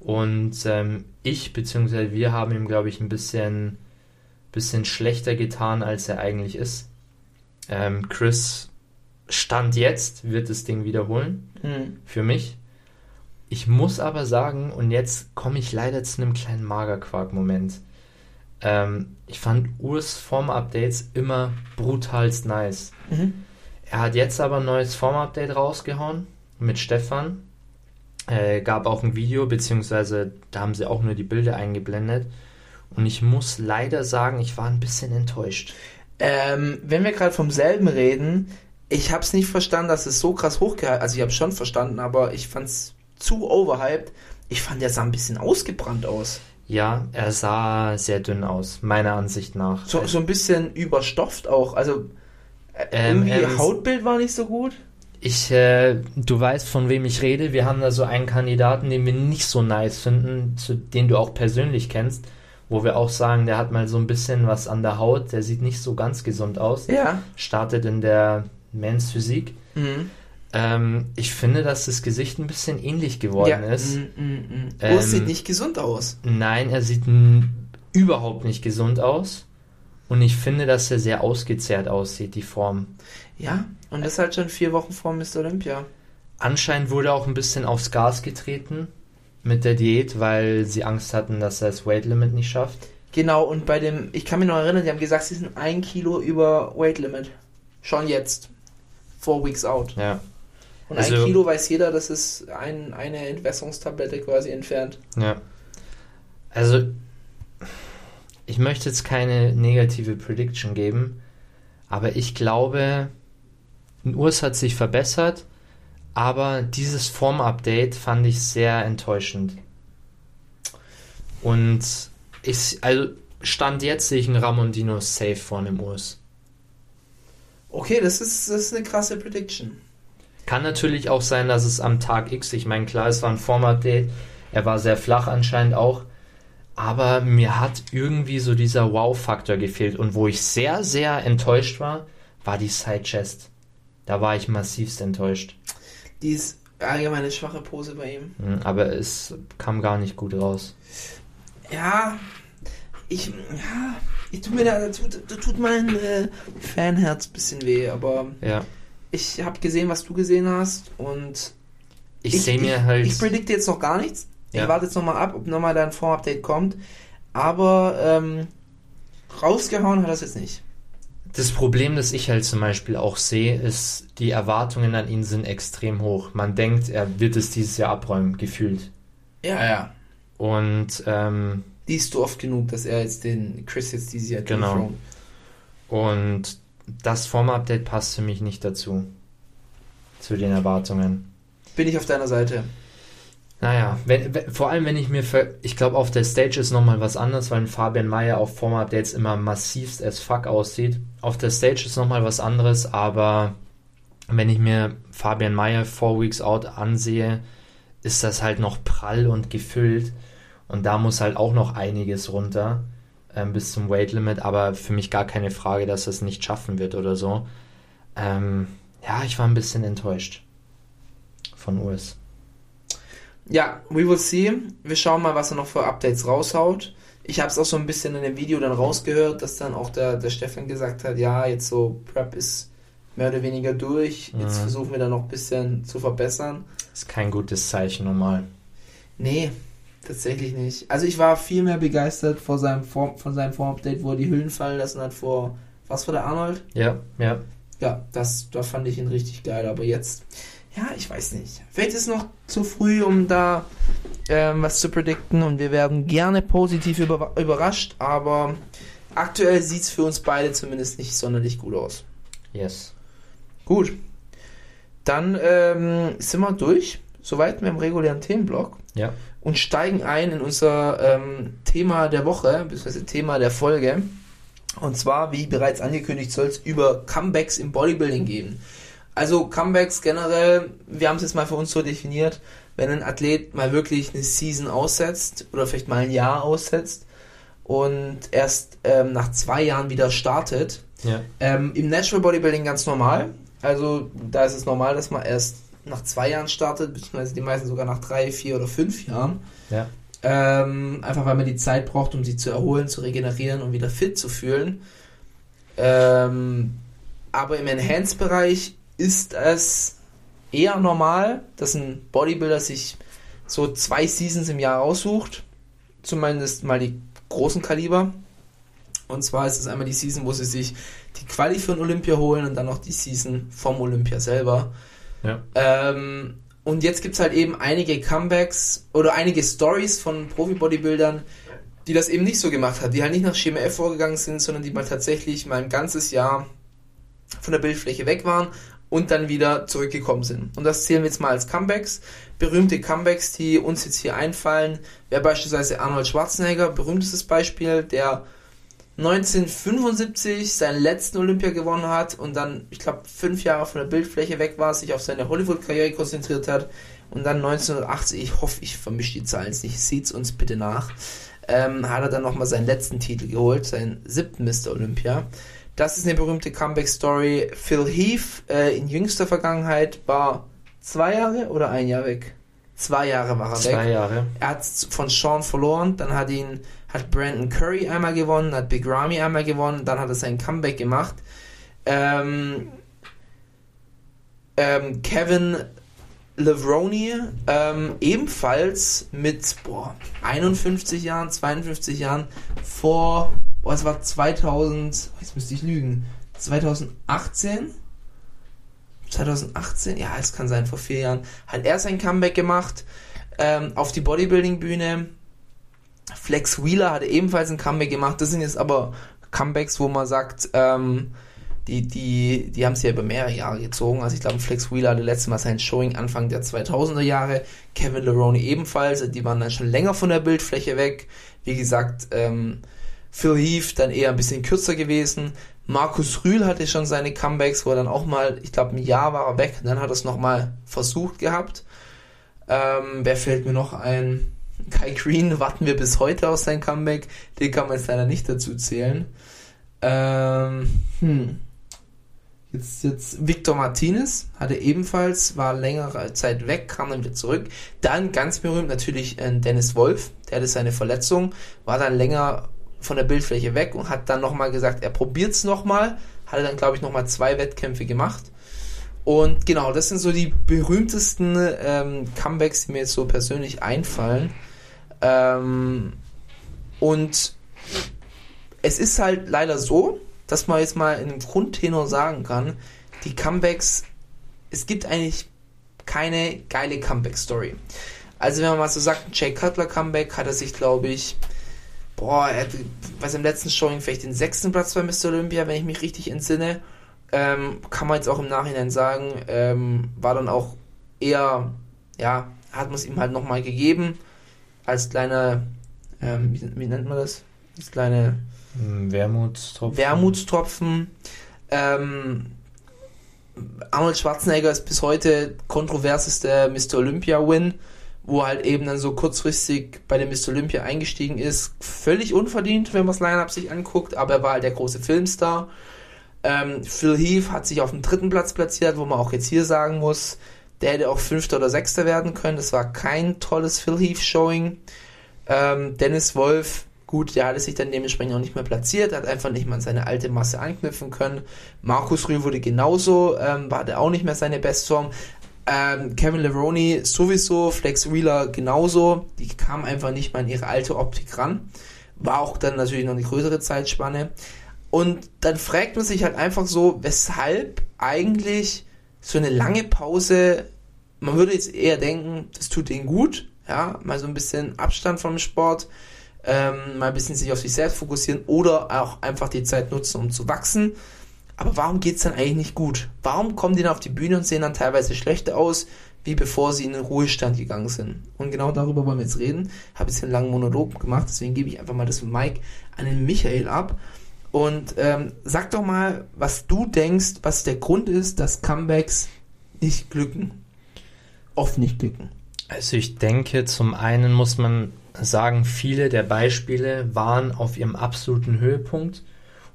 Und ähm, ich bzw. wir haben ihm, glaube ich, ein bisschen, bisschen schlechter getan, als er eigentlich ist. Ähm, Chris Stand jetzt wird das Ding wiederholen. Mhm. für mich. Ich muss aber sagen, und jetzt komme ich leider zu einem kleinen Magerquark-Moment. Ähm, ich fand Urs Form-Updates immer brutalst nice. Mhm. Er hat jetzt aber ein neues Form-Update rausgehauen mit Stefan. Äh, gab auch ein Video, beziehungsweise da haben sie auch nur die Bilder eingeblendet. Und ich muss leider sagen, ich war ein bisschen enttäuscht. Ähm, wenn wir gerade vom selben reden, ich habe es nicht verstanden, dass es so krass hochgehalten Also ich habe schon verstanden, aber ich fand es zu overhyped. Ich fand, der sah ein bisschen ausgebrannt aus. Ja, er sah sehr dünn aus, meiner Ansicht nach. So, so ein bisschen überstofft auch. Also äh, Ähm, irgendwie ähm, Hautbild war nicht so gut. Ich, äh, du weißt, von wem ich rede. Wir haben da so einen Kandidaten, den wir nicht so nice finden, zu, den du auch persönlich kennst, wo wir auch sagen, der hat mal so ein bisschen was an der Haut, der sieht nicht so ganz gesund aus. Ja. Startet in der Men's Physik. Mhm. Ähm, ich finde, dass das Gesicht ein bisschen ähnlich geworden ja. ist. Mm, mm, mm. Ähm, Urs sieht nicht gesund aus. Nein, er sieht n- überhaupt nicht gesund aus. Und ich finde, dass er sehr ausgezehrt aussieht, die Form. Ja, und das halt schon vier Wochen vor Mr. Olympia. Anscheinend wurde auch ein bisschen aufs Gas getreten mit der Diät, weil sie Angst hatten, dass er das Weight Limit nicht schafft. Genau, und bei dem, ich kann mich noch erinnern, die haben gesagt, sie sind ein Kilo über Weight Limit. Schon jetzt. Four weeks out. Ja. Und Also- ein Kilo weiß jeder, das ist ein, eine Entwässerungstablette quasi entfernt. Ja. Also, ich möchte jetzt keine negative Prediction geben, aber ich glaube, Urs hat sich verbessert, aber dieses Form-Update fand ich sehr enttäuschend. Und ich, also, Stand jetzt sehe ich einen Ramondino safe vor dem Urs. Okay, das ist, das ist eine krasse Prediction. Kann natürlich auch sein, dass es am Tag X, ich meine, klar, es war ein Form-Update, er war sehr flach anscheinend auch, aber mir hat irgendwie so dieser Wow-Faktor gefehlt und wo ich sehr, sehr enttäuscht war, war die Side-Chest. Da war ich massivst enttäuscht. Die ist allgemein eine schwache Pose bei ihm. Mhm, Aber es kam gar nicht gut raus. Ja, ich, ja, ich tut mir da, da tut, da tut mein äh, Fanherz ein bisschen weh, aber Ja. ich habe gesehen, was du gesehen hast und Ich, sehe mir halt. Ich predikte jetzt noch gar nichts. Ja. Ich warte jetzt nochmal ab, ob nochmal da ein Form-Update kommt. Aber ähm, rausgehauen hat es jetzt nicht. Das Problem, das ich halt zum Beispiel auch sehe, ist, die Erwartungen an ihn sind extrem hoch. Man denkt, er wird es dieses Jahr abräumen, gefühlt. Ja, ja. Und ähm, Liest du oft genug, dass er jetzt den Chris jetzt dieses Jahr Genau. Und das Form-Update passt für mich nicht dazu. Zu den Erwartungen. Bin ich auf deiner Seite. Naja, wenn, wenn, vor allem wenn ich mir, ver ich glaube auf der Stage ist nochmal was anderes, weil ein Fabian Mayer auf Form-Updates immer massivst as fuck aussieht. Auf der Stage ist nochmal was anderes, aber wenn ich mir Fabian Mayer Four Weeks Out ansehe, ist das halt noch prall und gefüllt. Und da muss halt auch noch einiges runter ähm, bis zum Weight Limit, aber für mich gar keine Frage, dass es nicht schaffen wird oder so. Ähm, ja, ich war ein bisschen enttäuscht von Urs. Ja, we will see. Wir schauen mal, was er noch für Updates raushaut. Ich habe es auch so ein bisschen in dem Video dann rausgehört, dass dann auch der, der Stefan gesagt hat, ja, jetzt so Prep ist mehr oder weniger durch. Jetzt Mhm. versuchen wir da noch ein bisschen zu verbessern. Ist kein gutes Zeichen normal. Nee, tatsächlich nicht. Also ich war viel mehr begeistert vor seinem Form, von seinem Form-Update, wo er die Hüllen fallen lassen hat vor, was war der Arnold? Ja, ja. Ja, das, da fand ich ihn richtig geil, aber jetzt, ja, ich weiß nicht. Vielleicht ist es noch zu früh, um da ähm, was zu predikten und wir werden gerne positiv über, überrascht, aber aktuell sieht es für uns beide zumindest nicht sonderlich gut aus. Yes. Gut. Dann ähm, sind wir durch, soweit mit dem regulären Themenblock Ja. und steigen ein in unser ähm, Thema der Woche, beziehungsweise Thema der Folge. Und zwar, wie bereits angekündigt, soll es über Comebacks im Bodybuilding gehen. Also Comebacks generell, wir haben es jetzt mal für uns so definiert, wenn ein Athlet mal wirklich eine Season aussetzt oder vielleicht mal ein Jahr aussetzt und erst ähm, nach zwei Jahren wieder startet. Ja. Ähm, Im Natural Bodybuilding ganz normal. Also da ist es normal, dass man erst nach zwei Jahren startet, beziehungsweise die meisten sogar nach drei, vier oder fünf Jahren. Ja. Ähm, einfach weil man die Zeit braucht, um sich zu erholen, zu regenerieren und wieder fit zu fühlen. Ähm, aber im Enhanced-Bereich ist es eher normal, dass ein Bodybuilder sich so zwei Seasons im Jahr aussucht. Zumindest mal die großen Kaliber. Und zwar ist es einmal die Season, wo sie sich die Quali für den Olympia holen und dann noch die Season vom Olympia selber. Ja. Ähm, und jetzt gibt es halt eben einige Comebacks oder einige Stories von Profi-Bodybuildern, die das eben nicht so gemacht haben, die halt nicht nach Schema F vorgegangen sind, sondern die mal tatsächlich mal ein ganzes Jahr von der Bildfläche weg waren und dann wieder zurückgekommen sind. Und das zählen wir jetzt mal als Comebacks. Berühmte Comebacks, die uns jetzt hier einfallen, wäre beispielsweise Arnold Schwarzenegger, berühmtestes Beispiel, der 1975 seinen letzten Olympia gewonnen hat und dann, ich glaube, fünf Jahre von der Bildfläche weg war, sich auf seine Hollywood-Karriere konzentriert hat und dann 1980, ich hoffe, ich vermische die Zahlen nicht, sieht's uns bitte nach, ähm, hat er dann nochmal seinen letzten Titel geholt, seinen siebten Mr. Olympia. Das ist eine berühmte Comeback-Story. Phil Heath äh, in jüngster Vergangenheit war zwei Jahre oder ein Jahr weg? Zwei Jahre war er Zwei weg. Jahre. Er hat von Sean verloren, dann hat ihn, hat Brandon Curry einmal gewonnen, hat Big Ramy einmal gewonnen, dann hat er sein Comeback gemacht. Ähm, ähm, Kevin Levroni ähm, ebenfalls mit boah, 51 Jahren, 52 Jahren vor, boah, es war 2000, jetzt müsste ich lügen, 2018? 2018, ja, es kann sein, vor vier Jahren, hat er sein Comeback gemacht ähm, auf die Bodybuilding-Bühne. Flex Wheeler hatte ebenfalls ein Comeback gemacht. Das sind jetzt aber Comebacks, wo man sagt, ähm, die, die, die haben es ja über mehrere Jahre gezogen. Also ich glaube, Flex Wheeler hatte letztes Mal sein Showing Anfang der 2000er Jahre. Kevin Leroney ebenfalls. Die waren dann schon länger von der Bildfläche weg. Wie gesagt, ähm, Phil Heath dann eher ein bisschen kürzer gewesen. Markus Rühl hatte schon seine Comebacks, wo er dann auch mal, ich glaube, ein Jahr war er weg. Dann hat er es nochmal versucht gehabt. Ähm, wer fällt mir noch ein? Kai Green warten wir bis heute auf sein Comeback. Den kann man jetzt leider nicht dazu zählen. Ähm, hm. Jetzt, jetzt Victor Martinez hatte ebenfalls, war längere Zeit weg, kam dann wieder zurück. Dann ganz berühmt natürlich äh, Dennis Wolf, der hatte seine Verletzung, war dann länger von der Bildfläche weg und hat dann nochmal gesagt, er probiert es nochmal. Hatte dann, glaube ich, nochmal zwei Wettkämpfe gemacht. Und genau, das sind so die berühmtesten ähm, Comebacks, die mir jetzt so persönlich einfallen. Ähm, und es ist halt leider so, dass man jetzt mal in einem Grundtenor sagen kann, die Comebacks, es gibt eigentlich keine geile Comeback-Story. Also wenn man mal so sagt, ein Jay Cutler Comeback hat er sich, glaube ich, boah, er hat bei seinem letzten Showing vielleicht den sechsten Platz bei Mr. Olympia, wenn ich mich richtig entsinne. Ähm, kann man jetzt auch im Nachhinein sagen, ähm, war dann auch eher, ja, hat man es ihm halt nochmal gegeben, als kleine, ähm, wie, wie nennt man das? Als kleine Hm, Wermutstropfen. Wermutstropfen. Ähm, Arnold Schwarzenegger ist bis heute kontroverseste Mr. Olympia-Win, wo halt eben dann so kurzfristig bei dem Mr. Olympia eingestiegen ist. Völlig unverdient, wenn man das Line-Up sich anguckt, aber er war halt der große Filmstar. Ähm, Phil Heath hat sich auf dem dritten Platz platziert, wo man auch jetzt hier sagen muss, der hätte auch Fünfter oder Sechster werden können. Das war kein tolles Phil Heath-Showing. Ähm, Dennis Wolf Gut, der hatte sich dann dementsprechend auch nicht mehr platziert, hat einfach nicht mal an seine alte Masse anknüpfen können. Markus Rühl wurde genauso, ähm, war der auch nicht mehr seine Bestform. Ähm, Kevin Levroni sowieso, Flex Wheeler genauso. Die kamen einfach nicht mal an ihre alte Optik ran. War auch dann natürlich noch eine größere Zeitspanne. Und dann fragt man sich halt einfach so, weshalb eigentlich so eine lange Pause, man würde jetzt eher denken, das tut denen gut, ja, mal so ein bisschen Abstand vom Sport, ähm, mal ein bisschen sich auf sich selbst fokussieren oder auch einfach die Zeit nutzen, um zu wachsen. Aber warum geht es dann eigentlich nicht gut? Warum kommen die dann auf die Bühne und sehen dann teilweise schlechter aus, wie bevor sie in den Ruhestand gegangen sind? Und genau darüber wollen wir jetzt reden. Habe jetzt einen langen Monolog gemacht, deswegen gebe ich einfach mal das Mike an den Michael ab. Und ähm, sag doch mal, was du denkst, was der Grund ist, dass Comebacks nicht glücken. Oft nicht glücken. Also ich denke, zum einen muss man sagen, viele der Beispiele waren auf ihrem absoluten Höhepunkt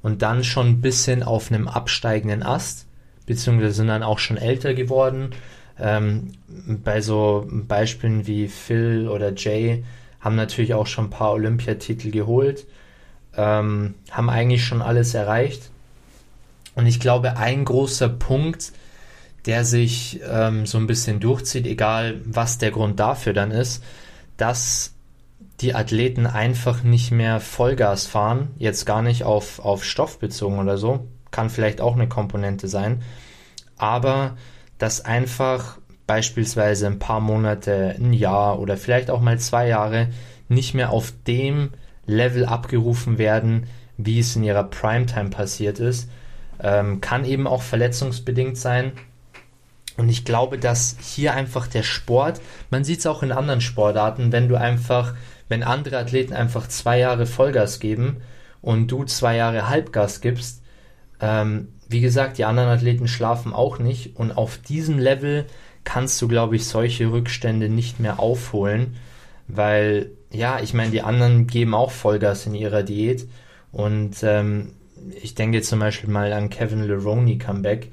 und dann schon ein bisschen auf einem absteigenden Ast, beziehungsweise sind dann auch schon älter geworden. Ähm, bei so Beispielen wie Phil oder Jay haben natürlich auch schon ein paar Olympiatitel geholt, ähm, haben eigentlich schon alles erreicht. Und ich glaube, ein großer Punkt, der sich ähm, so ein bisschen durchzieht, egal was der Grund dafür dann ist, dass die Athleten einfach nicht mehr Vollgas fahren, jetzt gar nicht auf, auf Stoff bezogen oder so, kann vielleicht auch eine Komponente sein, aber dass einfach beispielsweise ein paar Monate, ein Jahr oder vielleicht auch mal zwei Jahre nicht mehr auf dem Level abgerufen werden, wie es in ihrer Primetime passiert ist. Ähm, kann eben auch verletzungsbedingt sein. Und ich glaube, dass hier einfach der Sport, man sieht es auch in anderen Sportarten, wenn du einfach, wenn andere Athleten einfach zwei Jahre Vollgas geben und du zwei Jahre Halbgas gibst, ähm, wie gesagt, die anderen Athleten schlafen auch nicht und auf diesem Level kannst du, glaube ich, solche Rückstände nicht mehr aufholen, weil, ja, ich meine, die anderen geben auch Vollgas in ihrer Diät und ähm, ich denke zum Beispiel mal an Kevin Leroney Comeback.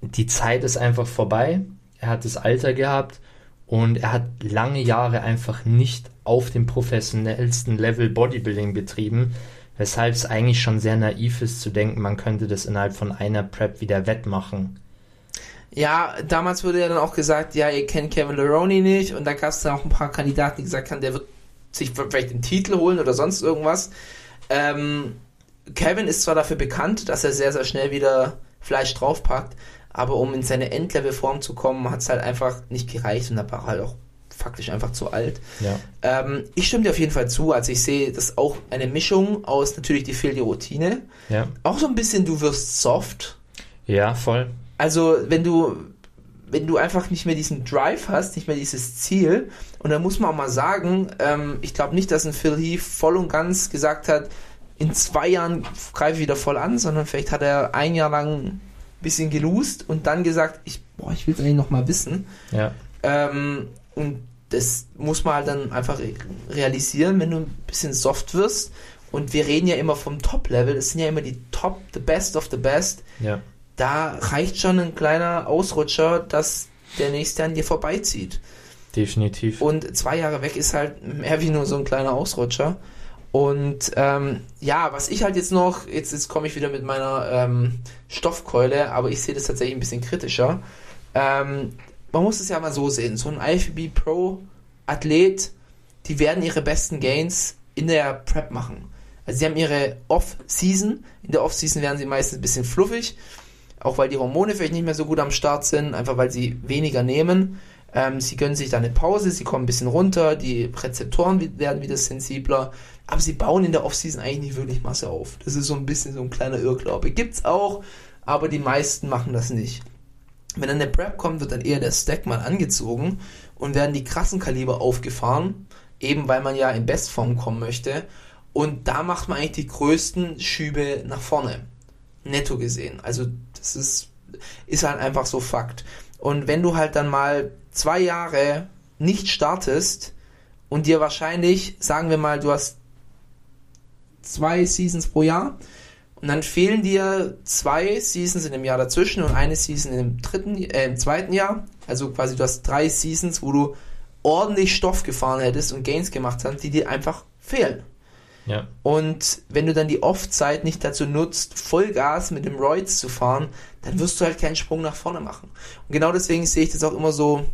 Die Zeit ist einfach vorbei. Er hat das Alter gehabt und er hat lange Jahre einfach nicht auf dem professionellsten Level Bodybuilding betrieben, weshalb es eigentlich schon sehr naiv ist zu denken, man könnte das innerhalb von einer Prep wieder wettmachen. Ja, damals wurde ja dann auch gesagt, ja, ihr kennt Kevin Leroney nicht und da gab es dann auch ein paar Kandidaten, die gesagt haben, der wird sich vielleicht den Titel holen oder sonst irgendwas. Ähm, Kevin ist zwar dafür bekannt, dass er sehr, sehr schnell wieder Fleisch draufpackt, aber um in seine Endlevel-Form zu kommen, hat es halt einfach nicht gereicht und da war halt auch faktisch einfach zu alt. Ja. Ähm, ich stimme dir auf jeden Fall zu. Also ich sehe das auch eine Mischung aus natürlich die fehlende Routine. Ja. Auch so ein bisschen, du wirst soft. Ja, voll. Also wenn du wenn du einfach nicht mehr diesen Drive hast, nicht mehr dieses Ziel, und da muss man auch mal sagen, ähm, ich glaube nicht, dass ein Phil Heath voll und ganz gesagt hat, in zwei Jahren greife ich wieder voll an, sondern vielleicht hat er ein Jahr lang bisschen geloost und dann gesagt, ich, boah, ich will es eigentlich noch mal wissen. Ja. Ähm, und das muss man halt dann einfach realisieren, wenn du ein bisschen soft wirst. Und wir reden ja immer vom Top-Level, das sind ja immer die Top, the best of the best. Ja. Da reicht schon ein kleiner Ausrutscher, dass der nächste an dir vorbeizieht. Definitiv. Und zwei Jahre weg ist halt mehr wie nur so ein kleiner Ausrutscher. Und ähm, ja, was ich halt jetzt noch, jetzt, jetzt komme ich wieder mit meiner ähm, Stoffkeule, aber ich sehe das tatsächlich ein bisschen kritischer. Ähm, man muss es ja mal so sehen, so ein IFBB Pro Athlet, die werden ihre besten Gains in der Prep machen. Also sie haben ihre Off-Season, in der Off-Season werden sie meistens ein bisschen fluffig, auch weil die Hormone vielleicht nicht mehr so gut am Start sind, einfach weil sie weniger nehmen. Ähm, sie gönnen sich da eine Pause, sie kommen ein bisschen runter, die Rezeptoren werden wieder sensibler, aber sie bauen in der Offseason eigentlich nicht wirklich Masse auf. Das ist so ein bisschen so ein kleiner Irrglaube. Gibt's auch, aber die meisten machen das nicht. Wenn dann der Prep kommt, wird dann eher der Stack mal angezogen und werden die krassen Kaliber aufgefahren, eben weil man ja in Bestform kommen möchte. Und da macht man eigentlich die größten Schübe nach vorne. Netto gesehen. Also das ist, ist halt einfach so Fakt. Und wenn du halt dann mal zwei Jahre nicht startest und dir wahrscheinlich, sagen wir mal, du hast zwei Seasons pro Jahr und dann fehlen dir zwei Seasons in dem Jahr dazwischen und eine Season im dritten, äh, im zweiten Jahr. Also quasi du hast drei Seasons, wo du ordentlich Stoff gefahren hättest und Gains gemacht hast, die dir einfach fehlen. Ja. Und wenn du dann die Off-Zeit nicht dazu nutzt, Vollgas mit dem Roids zu fahren, dann wirst du halt keinen Sprung nach vorne machen. Und genau deswegen sehe ich das auch immer so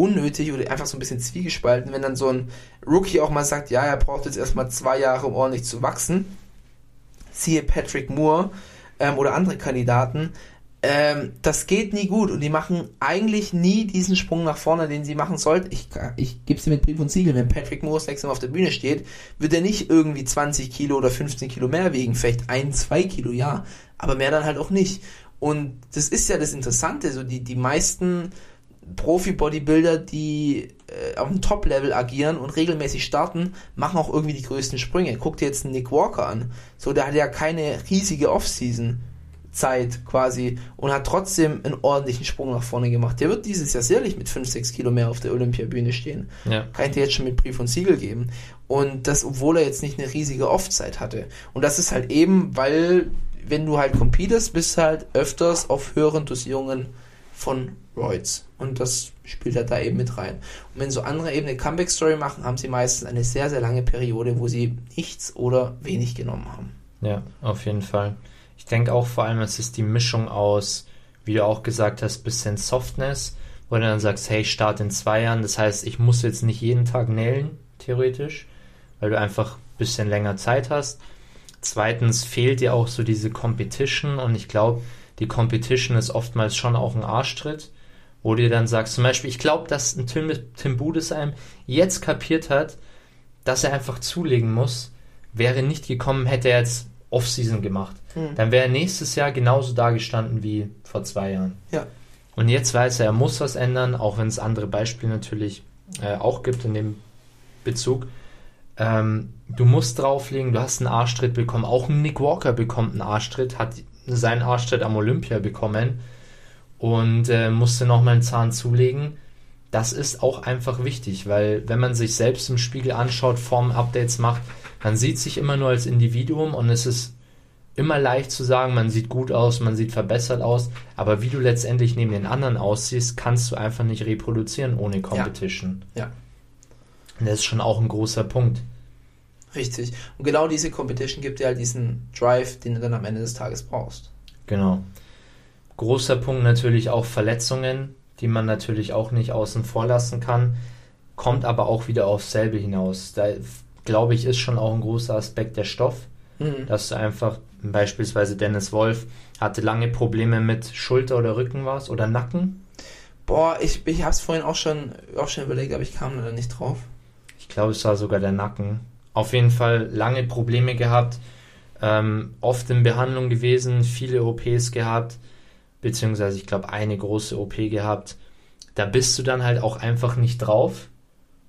unnötig oder einfach so ein bisschen zwiegespalten, wenn dann so ein Rookie auch mal sagt, ja, er braucht jetzt erstmal zwei Jahre, um ordentlich zu wachsen. Siehe Patrick Moore ähm, oder andere Kandidaten. Ähm, das geht nie gut und die machen eigentlich nie diesen Sprung nach vorne, den sie machen sollten. Ich, ich gebe es dir mit Brief und Siegel, wenn Patrick Moore das nächste Mal auf der Bühne steht, wird er nicht irgendwie 20 Kilo oder 15 Kilo mehr wiegen, vielleicht ein, zwei Kilo, ja, aber mehr dann halt auch nicht. Und das ist ja das Interessante, so die, die meisten Profi-Bodybuilder, die äh, auf dem Top-Level agieren und regelmäßig starten, machen auch irgendwie die größten Sprünge. Guck dir jetzt einen Nick Walker an. So, der hat ja keine riesige Off-Season. Zeit quasi und hat trotzdem einen ordentlichen Sprung nach vorne gemacht. Der wird dieses Jahr sicherlich mit 5, 6 Kilo mehr auf der Olympiabühne stehen. Ja. Kann ich dir jetzt schon mit Brief und Siegel geben. Und das, obwohl er jetzt nicht eine riesige Off-Zeit hatte. Und das ist halt eben, weil, wenn du halt competest, bist du halt öfters auf höheren Dosierungen von Roids. Und das spielt halt da eben mit rein. Und wenn so andere eben eine Comeback-Story machen, haben sie meistens eine sehr, sehr lange Periode, wo sie nichts oder wenig genommen haben. Ja, auf jeden Fall. Ich denke auch vor allem, es ist die Mischung aus, wie du auch gesagt hast, bisschen Softness, wo du dann sagst, hey, ich starte in zwei Jahren. Das heißt, ich muss jetzt nicht jeden Tag nailen, theoretisch, weil du einfach ein bisschen länger Zeit hast. Zweitens fehlt dir auch so diese Competition und ich glaube, die Competition ist oftmals schon auch ein Arschtritt, wo du dann sagst, zum Beispiel, ich glaube, dass ein Tim, Tim Budesheim jetzt kapiert hat, dass er einfach zulegen muss, wäre nicht gekommen, hätte er jetzt Off-Season gemacht. Mhm. Dann wäre er nächstes Jahr genauso dagestanden wie vor zwei Jahren. Ja. Und jetzt weiß er, er muss was ändern, auch wenn es andere Beispiele natürlich äh, auch gibt in dem Bezug. Ähm, du musst drauflegen, du hast einen Arschtritt bekommen. Auch ein Nick Walker bekommt einen Arschtritt, hat seinen Arschtritt am Olympia bekommen und äh, musste nochmal einen Zahn zulegen. Das ist auch einfach wichtig, weil wenn man sich selbst im Spiegel anschaut, Form-Updates macht, man sieht sich immer nur als Individuum und es ist immer leicht zu sagen, man sieht gut aus, man sieht verbessert aus, aber wie du letztendlich neben den anderen aussiehst, kannst du einfach nicht reproduzieren ohne Competition. Ja. Und das ist schon auch ein großer Punkt. Richtig. Und genau diese Competition gibt dir halt diesen Drive, den du dann am Ende des Tages brauchst. Genau. Großer Punkt natürlich auch Verletzungen, die man natürlich auch nicht außen vor lassen kann, kommt aber auch wieder aufs selbe hinaus. Da glaube ich, ist schon auch ein großer Aspekt der Stoff, Mhm. dass du einfach, beispielsweise Dennis Wolf hatte lange Probleme mit Schulter oder Rücken was oder Nacken. Boah, ich, ich habe es vorhin auch schon, auch schon überlegt, aber ich kam da nicht drauf. Ich glaube, es war sogar der Nacken. Auf jeden Fall lange Probleme gehabt, ähm, oft in Behandlung gewesen, viele OPs gehabt, beziehungsweise ich glaube eine große OP gehabt. Da bist du dann halt auch einfach nicht drauf.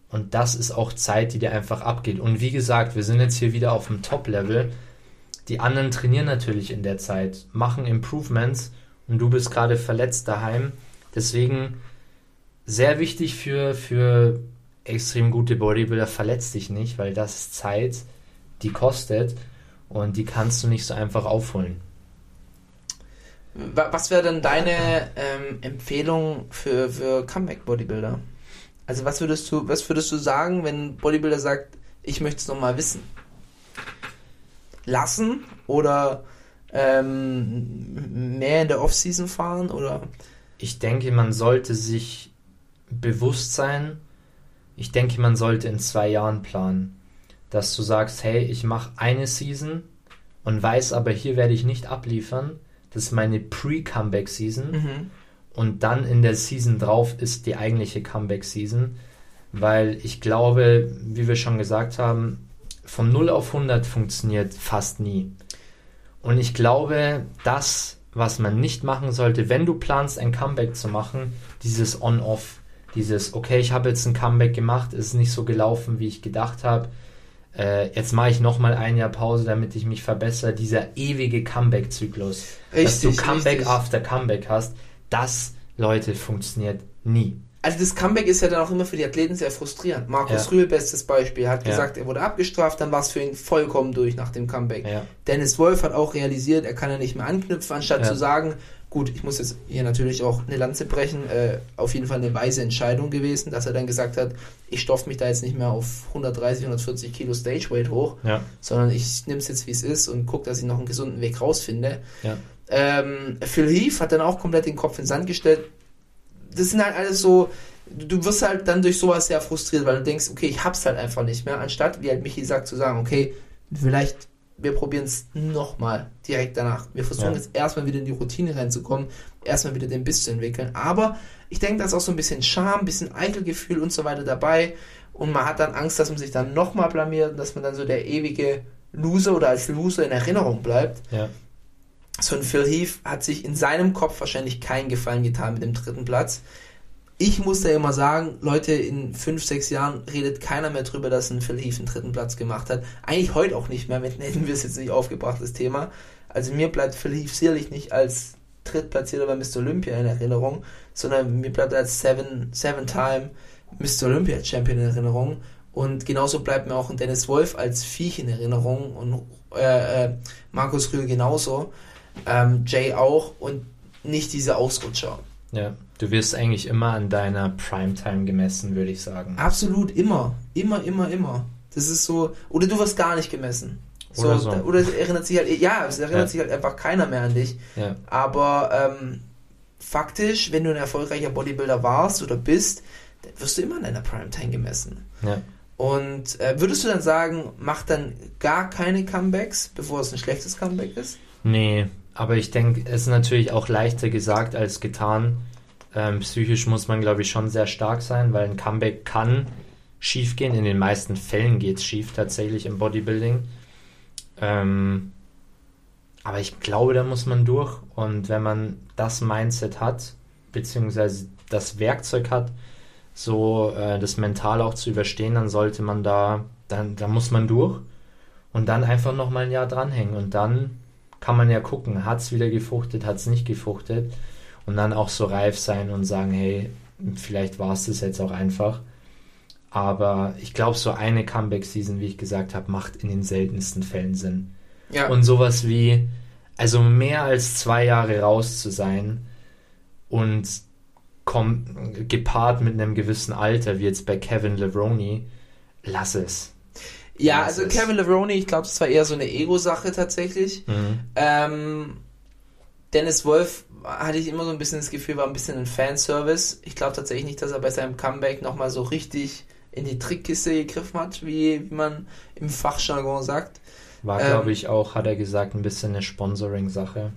Und das ist auch Zeit, die dir einfach abgeht. Und wie gesagt, wir sind jetzt hier wieder auf dem Top-Level. Die anderen trainieren natürlich in der Zeit, machen Improvements und du bist gerade verletzt daheim. Deswegen sehr wichtig für, für extrem gute Bodybuilder, verletz dich nicht, weil das ist Zeit, die kostet und die kannst du nicht so einfach aufholen. Wa- Was wäre denn deine ähm, Empfehlung für, für Comeback-Bodybuilder? Also was würdest du, was würdest du sagen, wenn ein Bodybuilder sagt, ich möchte es nochmal wissen? Lassen oder ähm, mehr in der Offseason fahren oder Ich denke, man sollte sich bewusst sein, ich denke, man sollte in zwei Jahren planen, dass du sagst, hey, ich mache eine Season und weiß aber, hier werde ich nicht abliefern. Das ist meine Pre-Comeback-Season. Mhm. und dann in der Season drauf ist die eigentliche Comeback-Season, weil ich glaube, wie wir schon gesagt haben, von 0 auf 100 funktioniert fast nie. Und ich glaube, das, was man nicht machen sollte, wenn du planst, ein Comeback zu machen, dieses On-Off, dieses, okay, ich habe jetzt ein Comeback gemacht, ist nicht so gelaufen, wie ich gedacht habe, äh, jetzt mache ich nochmal ein Jahr Pause, damit ich mich verbessere, dieser ewige Comeback-Zyklus, dass du Comeback richtig. after Comeback hast, das, Leute, funktioniert nie. Also das Comeback ist ja dann auch immer für die Athleten sehr frustrierend. Markus Ja. Rühl, bestes Beispiel, hat Ja. gesagt, er wurde abgestraft, dann war es für ihn vollkommen durch nach dem Comeback. Ja. Dennis Wolf hat auch realisiert, er kann ja nicht mehr anknüpfen, anstatt zu sagen, gut, ich muss jetzt hier natürlich auch eine Lanze brechen, äh, auf jeden Fall eine weise Entscheidung gewesen, dass er dann gesagt hat, ich stoffe mich da jetzt nicht mehr auf 130, 140 Kilo Stageweight hoch, Ja. sondern ich nehme es jetzt wie es ist und gucke, dass ich noch einen gesunden Weg rausfinde. Ja. Ähm, Phil Heath hat dann auch komplett den Kopf in den Sand gestellt. Das sind halt alles so, du du wirst halt dann durch sowas sehr frustriert, weil du denkst, okay, ich hab's halt einfach nicht mehr, anstatt, wie halt Michi sagt, zu sagen, okay, vielleicht, wir probieren es nochmal direkt danach. Wir versuchen Ja. jetzt erstmal wieder in die Routine reinzukommen, erstmal wieder den Biss zu entwickeln. Aber ich denke, da ist auch so ein bisschen Charme, ein bisschen Eitelgefühl und so weiter dabei. Und man hat dann Angst, dass man sich dann nochmal blamiert und dass man dann so der ewige Loser oder als Loser in Erinnerung bleibt. Ja. So ein Phil Heath hat sich in seinem Kopf wahrscheinlich keinen Gefallen getan mit dem dritten Platz. Ich muss da immer sagen, Leute, in fünf, sechs Jahren redet keiner mehr drüber, dass ein Phil Heath einen dritten Platz gemacht hat. Eigentlich heute auch nicht mehr, wenn hätten wir es jetzt nicht aufgebracht, das Thema. Also mir bleibt Phil Heath sicherlich nicht als Drittplatzierter bei Mr. Olympia in Erinnerung, sondern mir bleibt als Seven, Seven-Time Mr. Olympia Champion in Erinnerung. Und genauso bleibt mir auch ein Dennis Wolf als Viech in Erinnerung und äh, äh, Markus Rühl genauso, ähm, Jay auch und nicht diese Ausrutscher. Ja. Du wirst eigentlich immer an deiner Primetime gemessen, würde ich sagen. Absolut immer, immer, immer, immer. Das ist so, oder du wirst gar nicht gemessen. So, Oder so. Oder es erinnert sich halt, ja, es erinnert Ja. sich halt einfach keiner mehr an dich. Ja. Aber ähm, faktisch, wenn du ein erfolgreicher Bodybuilder warst oder bist, dann wirst du immer an deiner Primetime gemessen. Ja. Und äh, würdest du dann sagen, mach dann gar keine Comebacks, bevor es ein schlechtes Comeback ist? Nee, aber ich denke, es ist natürlich auch leichter gesagt als getan. Ähm, psychisch muss man, glaube ich, schon sehr stark sein, weil ein Comeback kann schief gehen. In den meisten Fällen geht es schief tatsächlich im Bodybuilding. Ähm, aber ich glaube, da muss man durch. Und wenn man das Mindset hat, beziehungsweise das Werkzeug hat, so äh, das mental auch zu überstehen, dann sollte man da dann, dann muss man durch und dann einfach nochmal ein Jahr dranhängen und dann kann man ja gucken, hat es wieder gefruchtet, hat es nicht gefruchtet und dann auch so reif sein und sagen, hey, vielleicht war es das jetzt auch einfach. Aber ich glaube, so eine Comeback-Season, wie ich gesagt habe, macht in den seltensten Fällen Sinn. Ja. Und sowas wie, also mehr als zwei Jahre raus zu sein und komm, gepaart mit einem gewissen Alter, wie jetzt bei Kevin Levroni, lass es. Ja, Das also ist- Kevin Levroni, ich glaube, das war eher so eine Ego-Sache tatsächlich. Mhm. Ähm, Dennis Wolf hatte ich immer so ein bisschen das Gefühl, war ein bisschen ein Fanservice. Ich glaube tatsächlich nicht, dass er bei seinem Comeback nochmal so richtig in die Trickkiste gegriffen hat, wie, wie man im Fachjargon sagt. War, Ähm, glaube ich, auch, hat er gesagt, ein bisschen eine Sponsoring-Sache.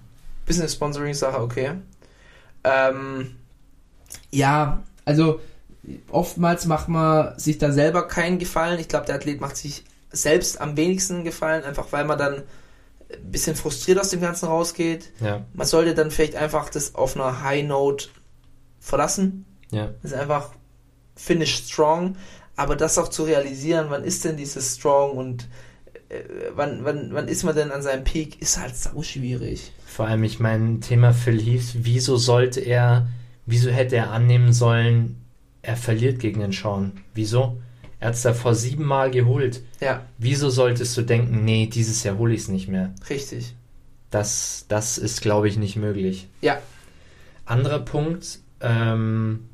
Bisschen Sponsoring-Sache, okay. Ähm, ja, also oftmals macht man sich da selber keinen Gefallen. Ich glaube, der Athlet macht sich selbst am wenigsten Gefallen, einfach weil man dann ein bisschen frustriert aus dem Ganzen rausgeht. Ja, Man sollte dann vielleicht einfach das auf einer High Note verlassen. ja. Das ist einfach finish strong, aber das auch zu realisieren, wann ist denn dieses strong und äh, wann, wann, wann ist man denn an seinem Peak, ist halt sau schwierig. Vor allem, ich meine, Thema Phil Heath, wieso sollte er, wieso hätte er annehmen sollen, er verliert gegen den Sean? Wieso? Er hat es davor siebenmal geholt. Ja, Wieso solltest du denken, nee, dieses Jahr hole ich es nicht mehr? richtig. Das, das ist, glaube ich, nicht möglich. Ja, Anderer Punkt, ähm,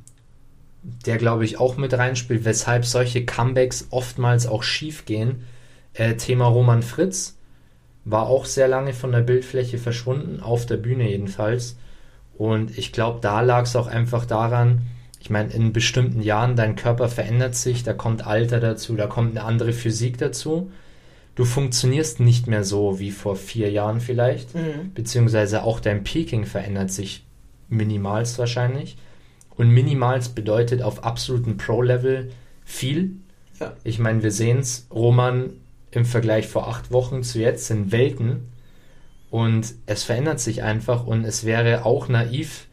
der glaube ich auch mit reinspielt, weshalb solche Comebacks oftmals auch schief gehen. Äh, Thema Roman Fritz war auch sehr lange von der Bildfläche verschwunden, auf der Bühne jedenfalls. Und ich glaube, da lag es auch einfach daran, ich meine, in bestimmten Jahren, dein Körper verändert sich, da kommt Alter dazu, da kommt eine andere Physik dazu. Du funktionierst nicht mehr so wie vor vier Jahren vielleicht mhm. beziehungsweise auch dein Peaking verändert sich minimalst wahrscheinlich. Und minimalst bedeutet auf absolutem Pro-Level viel. Ja. Ich meine, wir sehen es, Roman im Vergleich vor acht Wochen zu jetzt sind Welten und es verändert sich einfach und es wäre auch naiv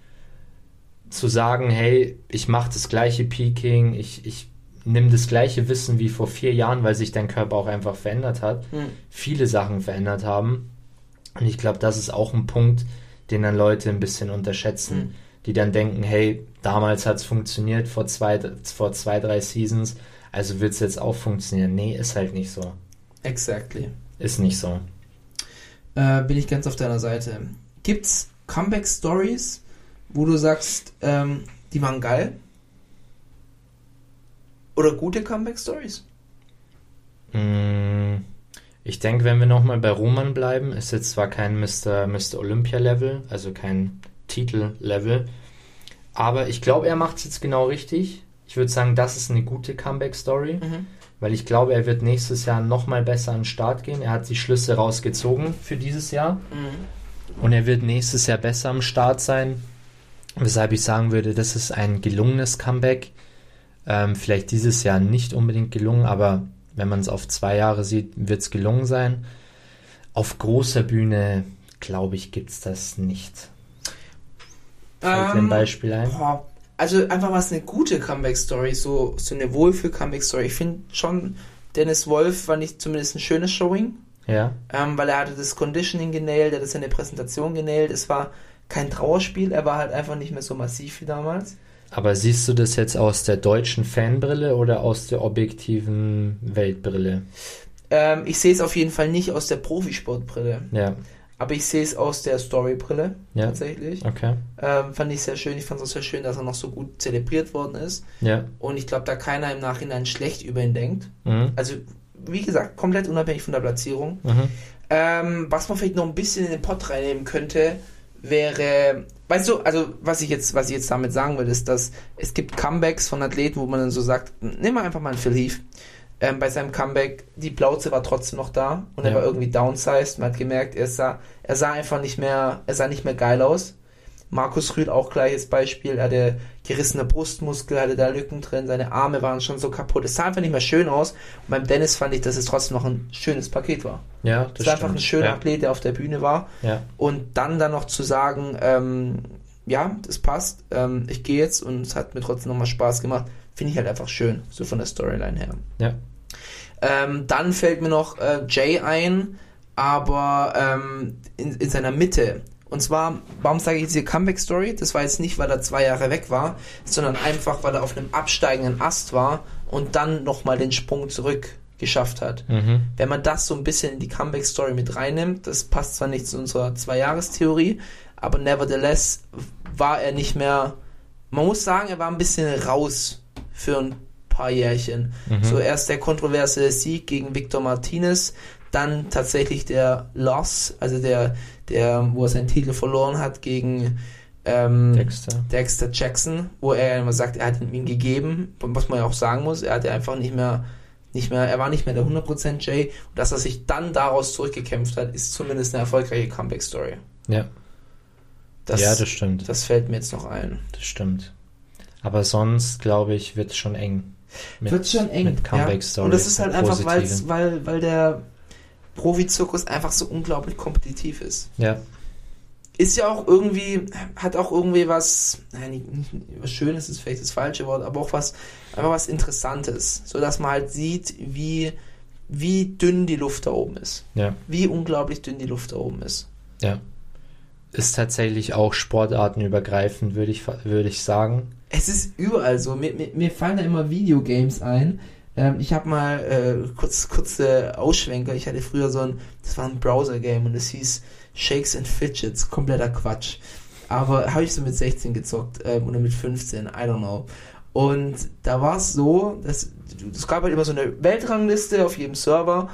zu sagen, hey, ich mache das gleiche Peaking, ich, ich nehme das gleiche Wissen wie vor vier Jahren, weil sich dein Körper auch einfach verändert hat, Mhm. viele Sachen verändert haben. Und ich glaube, das ist auch ein Punkt, den dann Leute ein bisschen unterschätzen, Mhm. die dann denken, hey, damals hat es funktioniert, vor zwei, vor zwei, drei Seasons, also wird es jetzt auch funktionieren. Nee, ist halt nicht so. exactly. Ist nicht so. Äh, bin ich ganz auf deiner Seite. Gibt's Comeback-Stories, wo du sagst, ähm, die waren geil? Oder gute Comeback-Stories? Mm, Ich denke, wenn wir nochmal bei Roman bleiben, ist jetzt zwar kein Mr. Mr. Olympia-Level, also kein Titel-Level, aber ich glaube, er macht es jetzt genau richtig. Ich würde sagen, das ist eine gute Comeback-Story, Mhm. weil ich glaube, er wird nächstes Jahr nochmal besser an den Start gehen. Er hat die Schlüsse rausgezogen für dieses Jahr Mhm. und er wird nächstes Jahr besser am Start sein, weshalb ich sagen würde, das ist ein gelungenes Comeback. Ähm, vielleicht dieses Jahr nicht unbedingt gelungen, aber wenn man es auf zwei Jahre sieht, wird es gelungen sein. Auf großer Bühne, glaube ich, gibt es das nicht. Fällt dir ein Ähm, Beispiel ein? Boah, also einfach was eine gute Comeback-Story, so, so eine Wohlfühl-Comeback-Story. Ich finde schon, Dennis Wolf war nicht zumindest ein schönes Showing, Ja, ähm, weil er hatte das Conditioning genäht, er hatte seine Präsentation genäht. Es war kein Trauerspiel, er war halt einfach nicht mehr so massiv wie damals. aber siehst du das jetzt aus der deutschen Fanbrille oder aus der objektiven Weltbrille? Ähm, ich sehe es auf jeden Fall nicht aus der Profisportbrille, Ja, aber ich sehe es aus der Storybrille ja, tatsächlich. okay. Ähm, fand ich sehr schön. Ich fand es auch sehr schön, dass er noch so gut zelebriert worden ist. Ja, Und ich glaube, da keiner im Nachhinein schlecht über ihn denkt. mhm. Also, wie gesagt, komplett unabhängig von der Platzierung. Mhm. Ähm, was man vielleicht noch ein bisschen in den Pott reinnehmen könnte, wäre, weißt du, also was ich jetzt, was ich jetzt damit sagen will, ist, dass es gibt Comebacks von Athleten, wo man dann so sagt, nimm mal einfach mal einen Phil Heath. Ähm, bei seinem Comeback, die Plauze war trotzdem noch da und er Ja. war irgendwie downsized. Man hat gemerkt, er sah, er sah einfach nicht mehr, er sah nicht mehr geil aus. Markus Rühl auch gleiches Beispiel, er hatte gerissene Brustmuskel, hatte da Lücken drin, seine Arme waren schon so kaputt. Es sah einfach nicht mehr schön aus. Und beim Dennis fand ich, dass es trotzdem noch ein schönes Paket war. ja, Es das war einfach ein schöner ja. Athlet, der auf der Bühne war. Ja, Und dann dann noch zu sagen, ähm, ja, das passt, ähm, ich gehe jetzt und es hat mir trotzdem nochmal Spaß gemacht, finde ich halt einfach schön, so von der Storyline her. ja. Ähm, dann fällt mir noch äh, Jay ein, aber ähm, in, in seiner Mitte. Und zwar, warum sage ich jetzt hier Comeback-Story? Das war jetzt nicht, weil er zwei Jahre weg war, sondern einfach, weil er auf einem absteigenden Ast war und dann nochmal den Sprung zurück geschafft hat. Mhm. Wenn man das so ein bisschen in die Comeback-Story mit reinnimmt, das passt zwar nicht zu unserer Zwei-Jahres-Theorie, aber nevertheless war er nicht mehr, man muss sagen, er war ein bisschen raus für ein paar Jährchen. So erst der kontroverse Sieg gegen Victor Martinez, dann tatsächlich der Loss, also der, der, wo er seinen Titel verloren hat gegen ähm, Dexter. Dexter Jackson, wo er immer sagt, er hat ihn gegeben, was man ja auch sagen muss, er hatte einfach nicht mehr, nicht mehr, er war nicht mehr der 100% Jay und dass er sich dann daraus zurückgekämpft hat, ist zumindest eine erfolgreiche Comeback-Story. Ja, Das, ja, das stimmt. das fällt mir jetzt noch ein. Das stimmt. Aber sonst, glaube ich, wird es schon eng. Wird schon eng. Mit Comeback ja. Und das ist halt einfach, weil, weil der Profi-Zirkus einfach so unglaublich kompetitiv ist. Ja, Ist ja auch irgendwie, hat auch irgendwie was, nein, was Schönes ist vielleicht das falsche Wort, aber auch was, einfach was Interessantes. So dass man halt sieht, wie, wie dünn die Luft da oben ist. ja, Wie unglaublich dünn die Luft da oben ist. ja. Ist tatsächlich auch sportartenübergreifend, würde ich, würde ich sagen. Es ist überall so. Mir, mir, mir fallen da immer Videogames ein. Ähm, ich habe mal äh, kurz kurze Ausschwenker. Ich hatte früher so ein, das war ein Browser-Game und es hieß Shakes and Fidgets. Kompletter Quatsch. Aber habe ich so mit 16 gezockt ähm, oder mit 15, I don't know. Und da war es so, dass es gab halt immer so eine Weltrangliste auf jedem Server.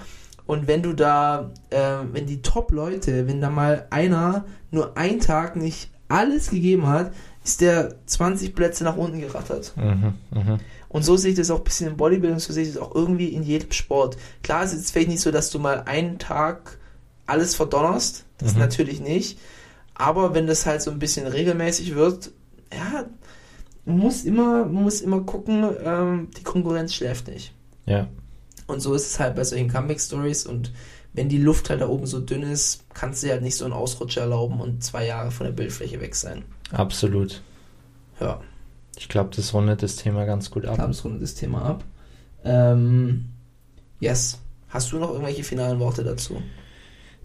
Und wenn du da, äh, wenn die Top-Leute, wenn da mal einer nur einen Tag nicht alles gegeben hat, ist der 20 Plätze nach unten gerattert. Mhm, mhm. Und so sehe ich das auch ein bisschen im Bodybuilding, so sehe ich das auch irgendwie in jedem Sport. Klar, es ist vielleicht nicht so, dass du mal einen Tag alles verdonnerst, das Mhm. natürlich nicht. Aber wenn das halt so ein bisschen regelmäßig wird, ja, muss immer, muss immer gucken, ähm, die Konkurrenz schläft nicht. Ja, Und so ist es halt bei solchen Comeback-Stories und wenn die Luft halt da oben so dünn ist, kannst du dir halt nicht so einen Ausrutscher erlauben und zwei Jahre von der Bildfläche weg sein. absolut. Ja. Ich glaube, das rundet das Thema ganz gut Ich ab. glaube, es rundet das Thema ab. Ähm, yes. Hast du noch irgendwelche finalen Worte dazu?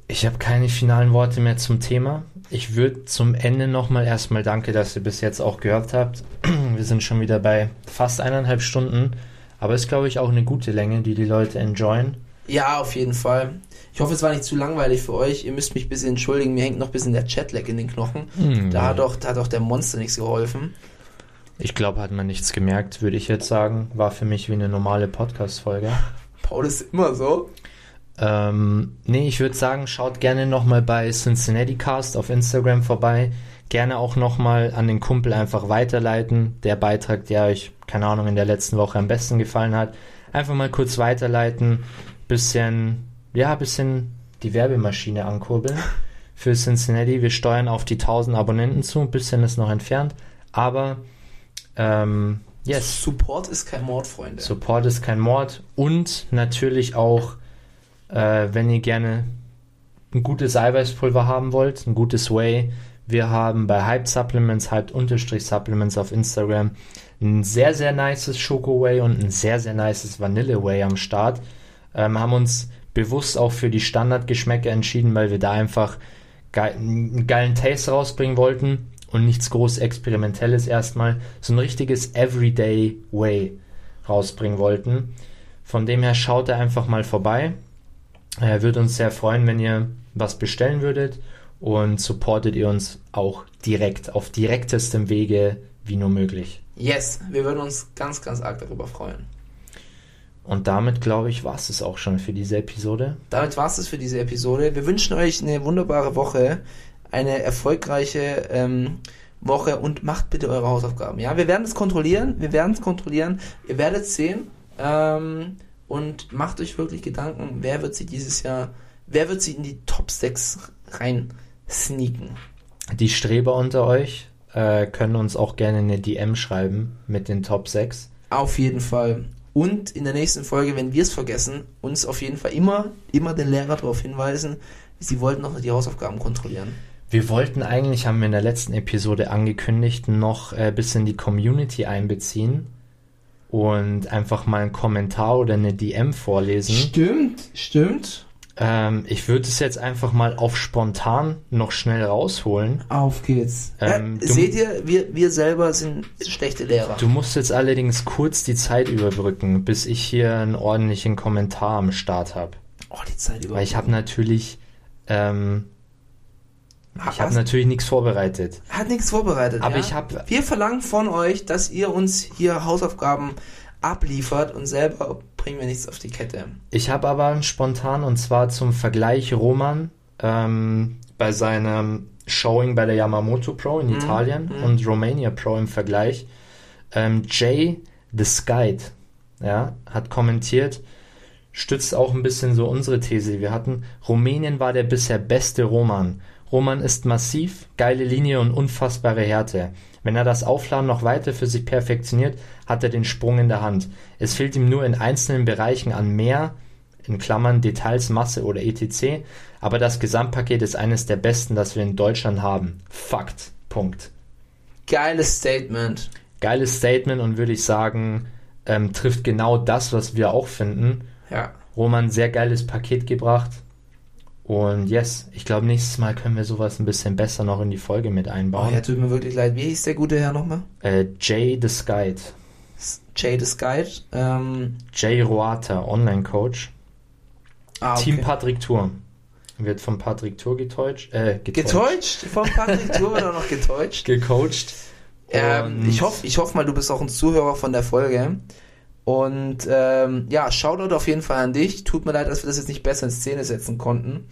Ich habe keine finalen Worte mehr zum Thema. Ich würde zum Ende nochmal erstmal danke, dass ihr bis jetzt auch gehört habt. Wir sind schon wieder bei fast eineinhalb Stunden. Aber ist, glaube ich, auch eine gute Länge, die die Leute enjoyen. Ja, auf jeden Fall. Ich hoffe, es war nicht zu langweilig für euch. Ihr müsst mich ein bisschen entschuldigen. Mir hängt noch ein bisschen der Chatlag in den Knochen. Hm, Da hat auch, da hat auch der Monster nichts geholfen. Ich glaube, hat man nichts gemerkt, würde ich jetzt sagen. War für mich wie eine normale Podcast-Folge. Paul ist immer so. Ähm, nee, ich würde sagen, schaut gerne nochmal bei Cincinnati Cast auf Instagram vorbei. Gerne auch nochmal an den Kumpel einfach weiterleiten. Der Beitrag, der euch, keine Ahnung, in der letzten Woche am besten gefallen hat. Einfach mal kurz weiterleiten. Bisschen, ja, bisschen die Werbemaschine ankurbeln für Cincinnati. Wir steuern auf die 1000 Abonnenten zu. Ein bisschen ist noch entfernt. Aber, ähm, yes. Support ist kein Mord, Freunde. Support ist kein Mord und natürlich auch, äh, wenn ihr gerne ein gutes Eiweißpulver haben wollt, ein gutes Whey. Wir haben bei Hype Supplements, Hype Unterstrich Supplements auf Instagram ein sehr, sehr nices Schoko Whey und ein sehr, sehr nices Vanille Whey am Start. Ähm, haben uns bewusst auch für die Standardgeschmäcker entschieden, weil wir da einfach geil, einen geilen Taste rausbringen wollten und nichts groß Experimentelles erstmal. So ein richtiges Everyday Way rausbringen wollten. Von dem her schaut er einfach mal vorbei. Er würde uns sehr freuen, wenn ihr was bestellen würdet und supportet ihr uns auch direkt, auf direktestem Wege wie nur möglich. Yes, wir würden uns ganz, ganz arg darüber freuen. Und damit, glaube ich, war es es auch schon für diese Episode. Damit war es für diese Episode. Wir wünschen euch eine wunderbare Woche, eine erfolgreiche ähm, Woche und macht bitte eure Hausaufgaben. Ja, wir werden es kontrollieren, wir werden es kontrollieren. Ihr werdet sehen ähm, und macht euch wirklich Gedanken, wer wird sie dieses Jahr, wer wird sie in die Top 6 rein sneaken. Die Streber unter euch äh, können uns auch gerne eine DM schreiben mit den Top 6. Auf jeden Fall. Und in der nächsten Folge, wenn wir es vergessen, uns auf jeden Fall immer, immer den Lehrer darauf hinweisen, sie wollten noch die Hausaufgaben kontrollieren. Wir wollten eigentlich, haben wir in der letzten Episode angekündigt, noch ein äh, bisschen die Community einbeziehen. und einfach mal einen Kommentar oder eine DM vorlesen. Stimmt, stimmt. Ähm, ich würde es jetzt einfach mal auf spontan noch schnell rausholen. Auf geht's. Ähm, äh, du- seht ihr, wir, wir selber sind schlechte Lehrer. Du musst jetzt allerdings kurz die Zeit überbrücken, bis ich hier einen ordentlichen Kommentar am Start habe. oh, die Zeit über. Weil ich habe natürlich, ähm, ich habe natürlich nichts vorbereitet. Hat nichts vorbereitet. Aber ja? ich habe Wir verlangen von euch, dass ihr uns hier Hausaufgaben abliefert und selber bringen wir nichts auf die Kette. Ich habe aber spontan und zwar zum Vergleich Roman ähm, bei seinem Showing bei der Yamamoto Pro in Italien und Romania Pro im Vergleich. Ähm, Jay the Skite ja, hat kommentiert, stützt auch ein bisschen so unsere These, die wir hatten. Rumänien war der bisher beste Roman. Roman ist massiv, geile Linie und unfassbare Härte. Wenn er das Aufladen noch weiter für sich perfektioniert, hat er den Sprung in der Hand. Es fehlt ihm nur in einzelnen Bereichen an mehr, in Klammern Details, Masse oder etc. Aber das Gesamtpaket ist eines der besten, das wir in Deutschland haben. Fakt. Punkt. Geiles Statement. Geiles Statement und würde ich sagen, ähm, trifft genau das, was wir auch finden. Ja. Roman, sehr geiles Paket gebracht. Und yes, ich glaube, nächstes Mal können wir sowas ein bisschen besser noch in die Folge mit Oh, einbauen. ja, tut mir wirklich leid. Wie hieß der gute Herr nochmal? Äh, Jay the Skite. Jay the Guide. Ähm, Jay Roata, Online-Coach. ah, okay. Team Patrick Tour. Wird von Patrick Tour getäuscht. Äh, getäuscht. Getäuscht? Von Patrick Tour wird auch noch getäuscht. Gecoacht. Ähm, ich hoffe ich hoff mal, du bist auch ein Zuhörer von der Folge. Und ähm, ja, Shoutout auf jeden Fall an dich. Tut mir leid, dass wir das jetzt nicht besser in Szene setzen konnten.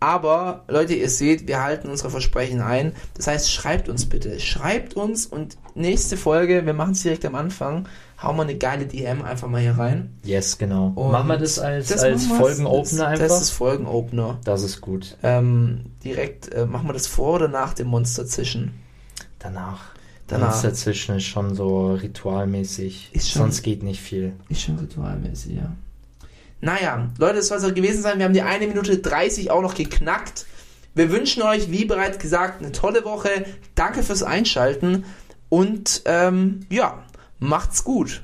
Aber Leute, ihr seht, wir halten unsere Versprechen ein. Das heißt, schreibt uns bitte. Schreibt uns und nächste Folge, wir machen es direkt am Anfang, hauen wir eine geile DM einfach mal hier rein. Yes, genau. Und machen wir das als, das als. Folgenopener das, einfach? Das ist Folgenopener. Das ist gut. Ähm, direkt, äh, machen wir das vor oder nach dem Monster zischen? Danach. Danach. Danach. dazwischen ist schon so ritualmäßig. Ist schon- Sonst geht nicht viel. Ist schon ritualmäßig, ja. Naja, Leute, das soll es auch gewesen sein. Wir haben die eine Minute 30 auch noch geknackt. Wir wünschen euch, wie bereits gesagt, eine tolle Woche. Danke fürs Einschalten und ähm, ja, macht's gut.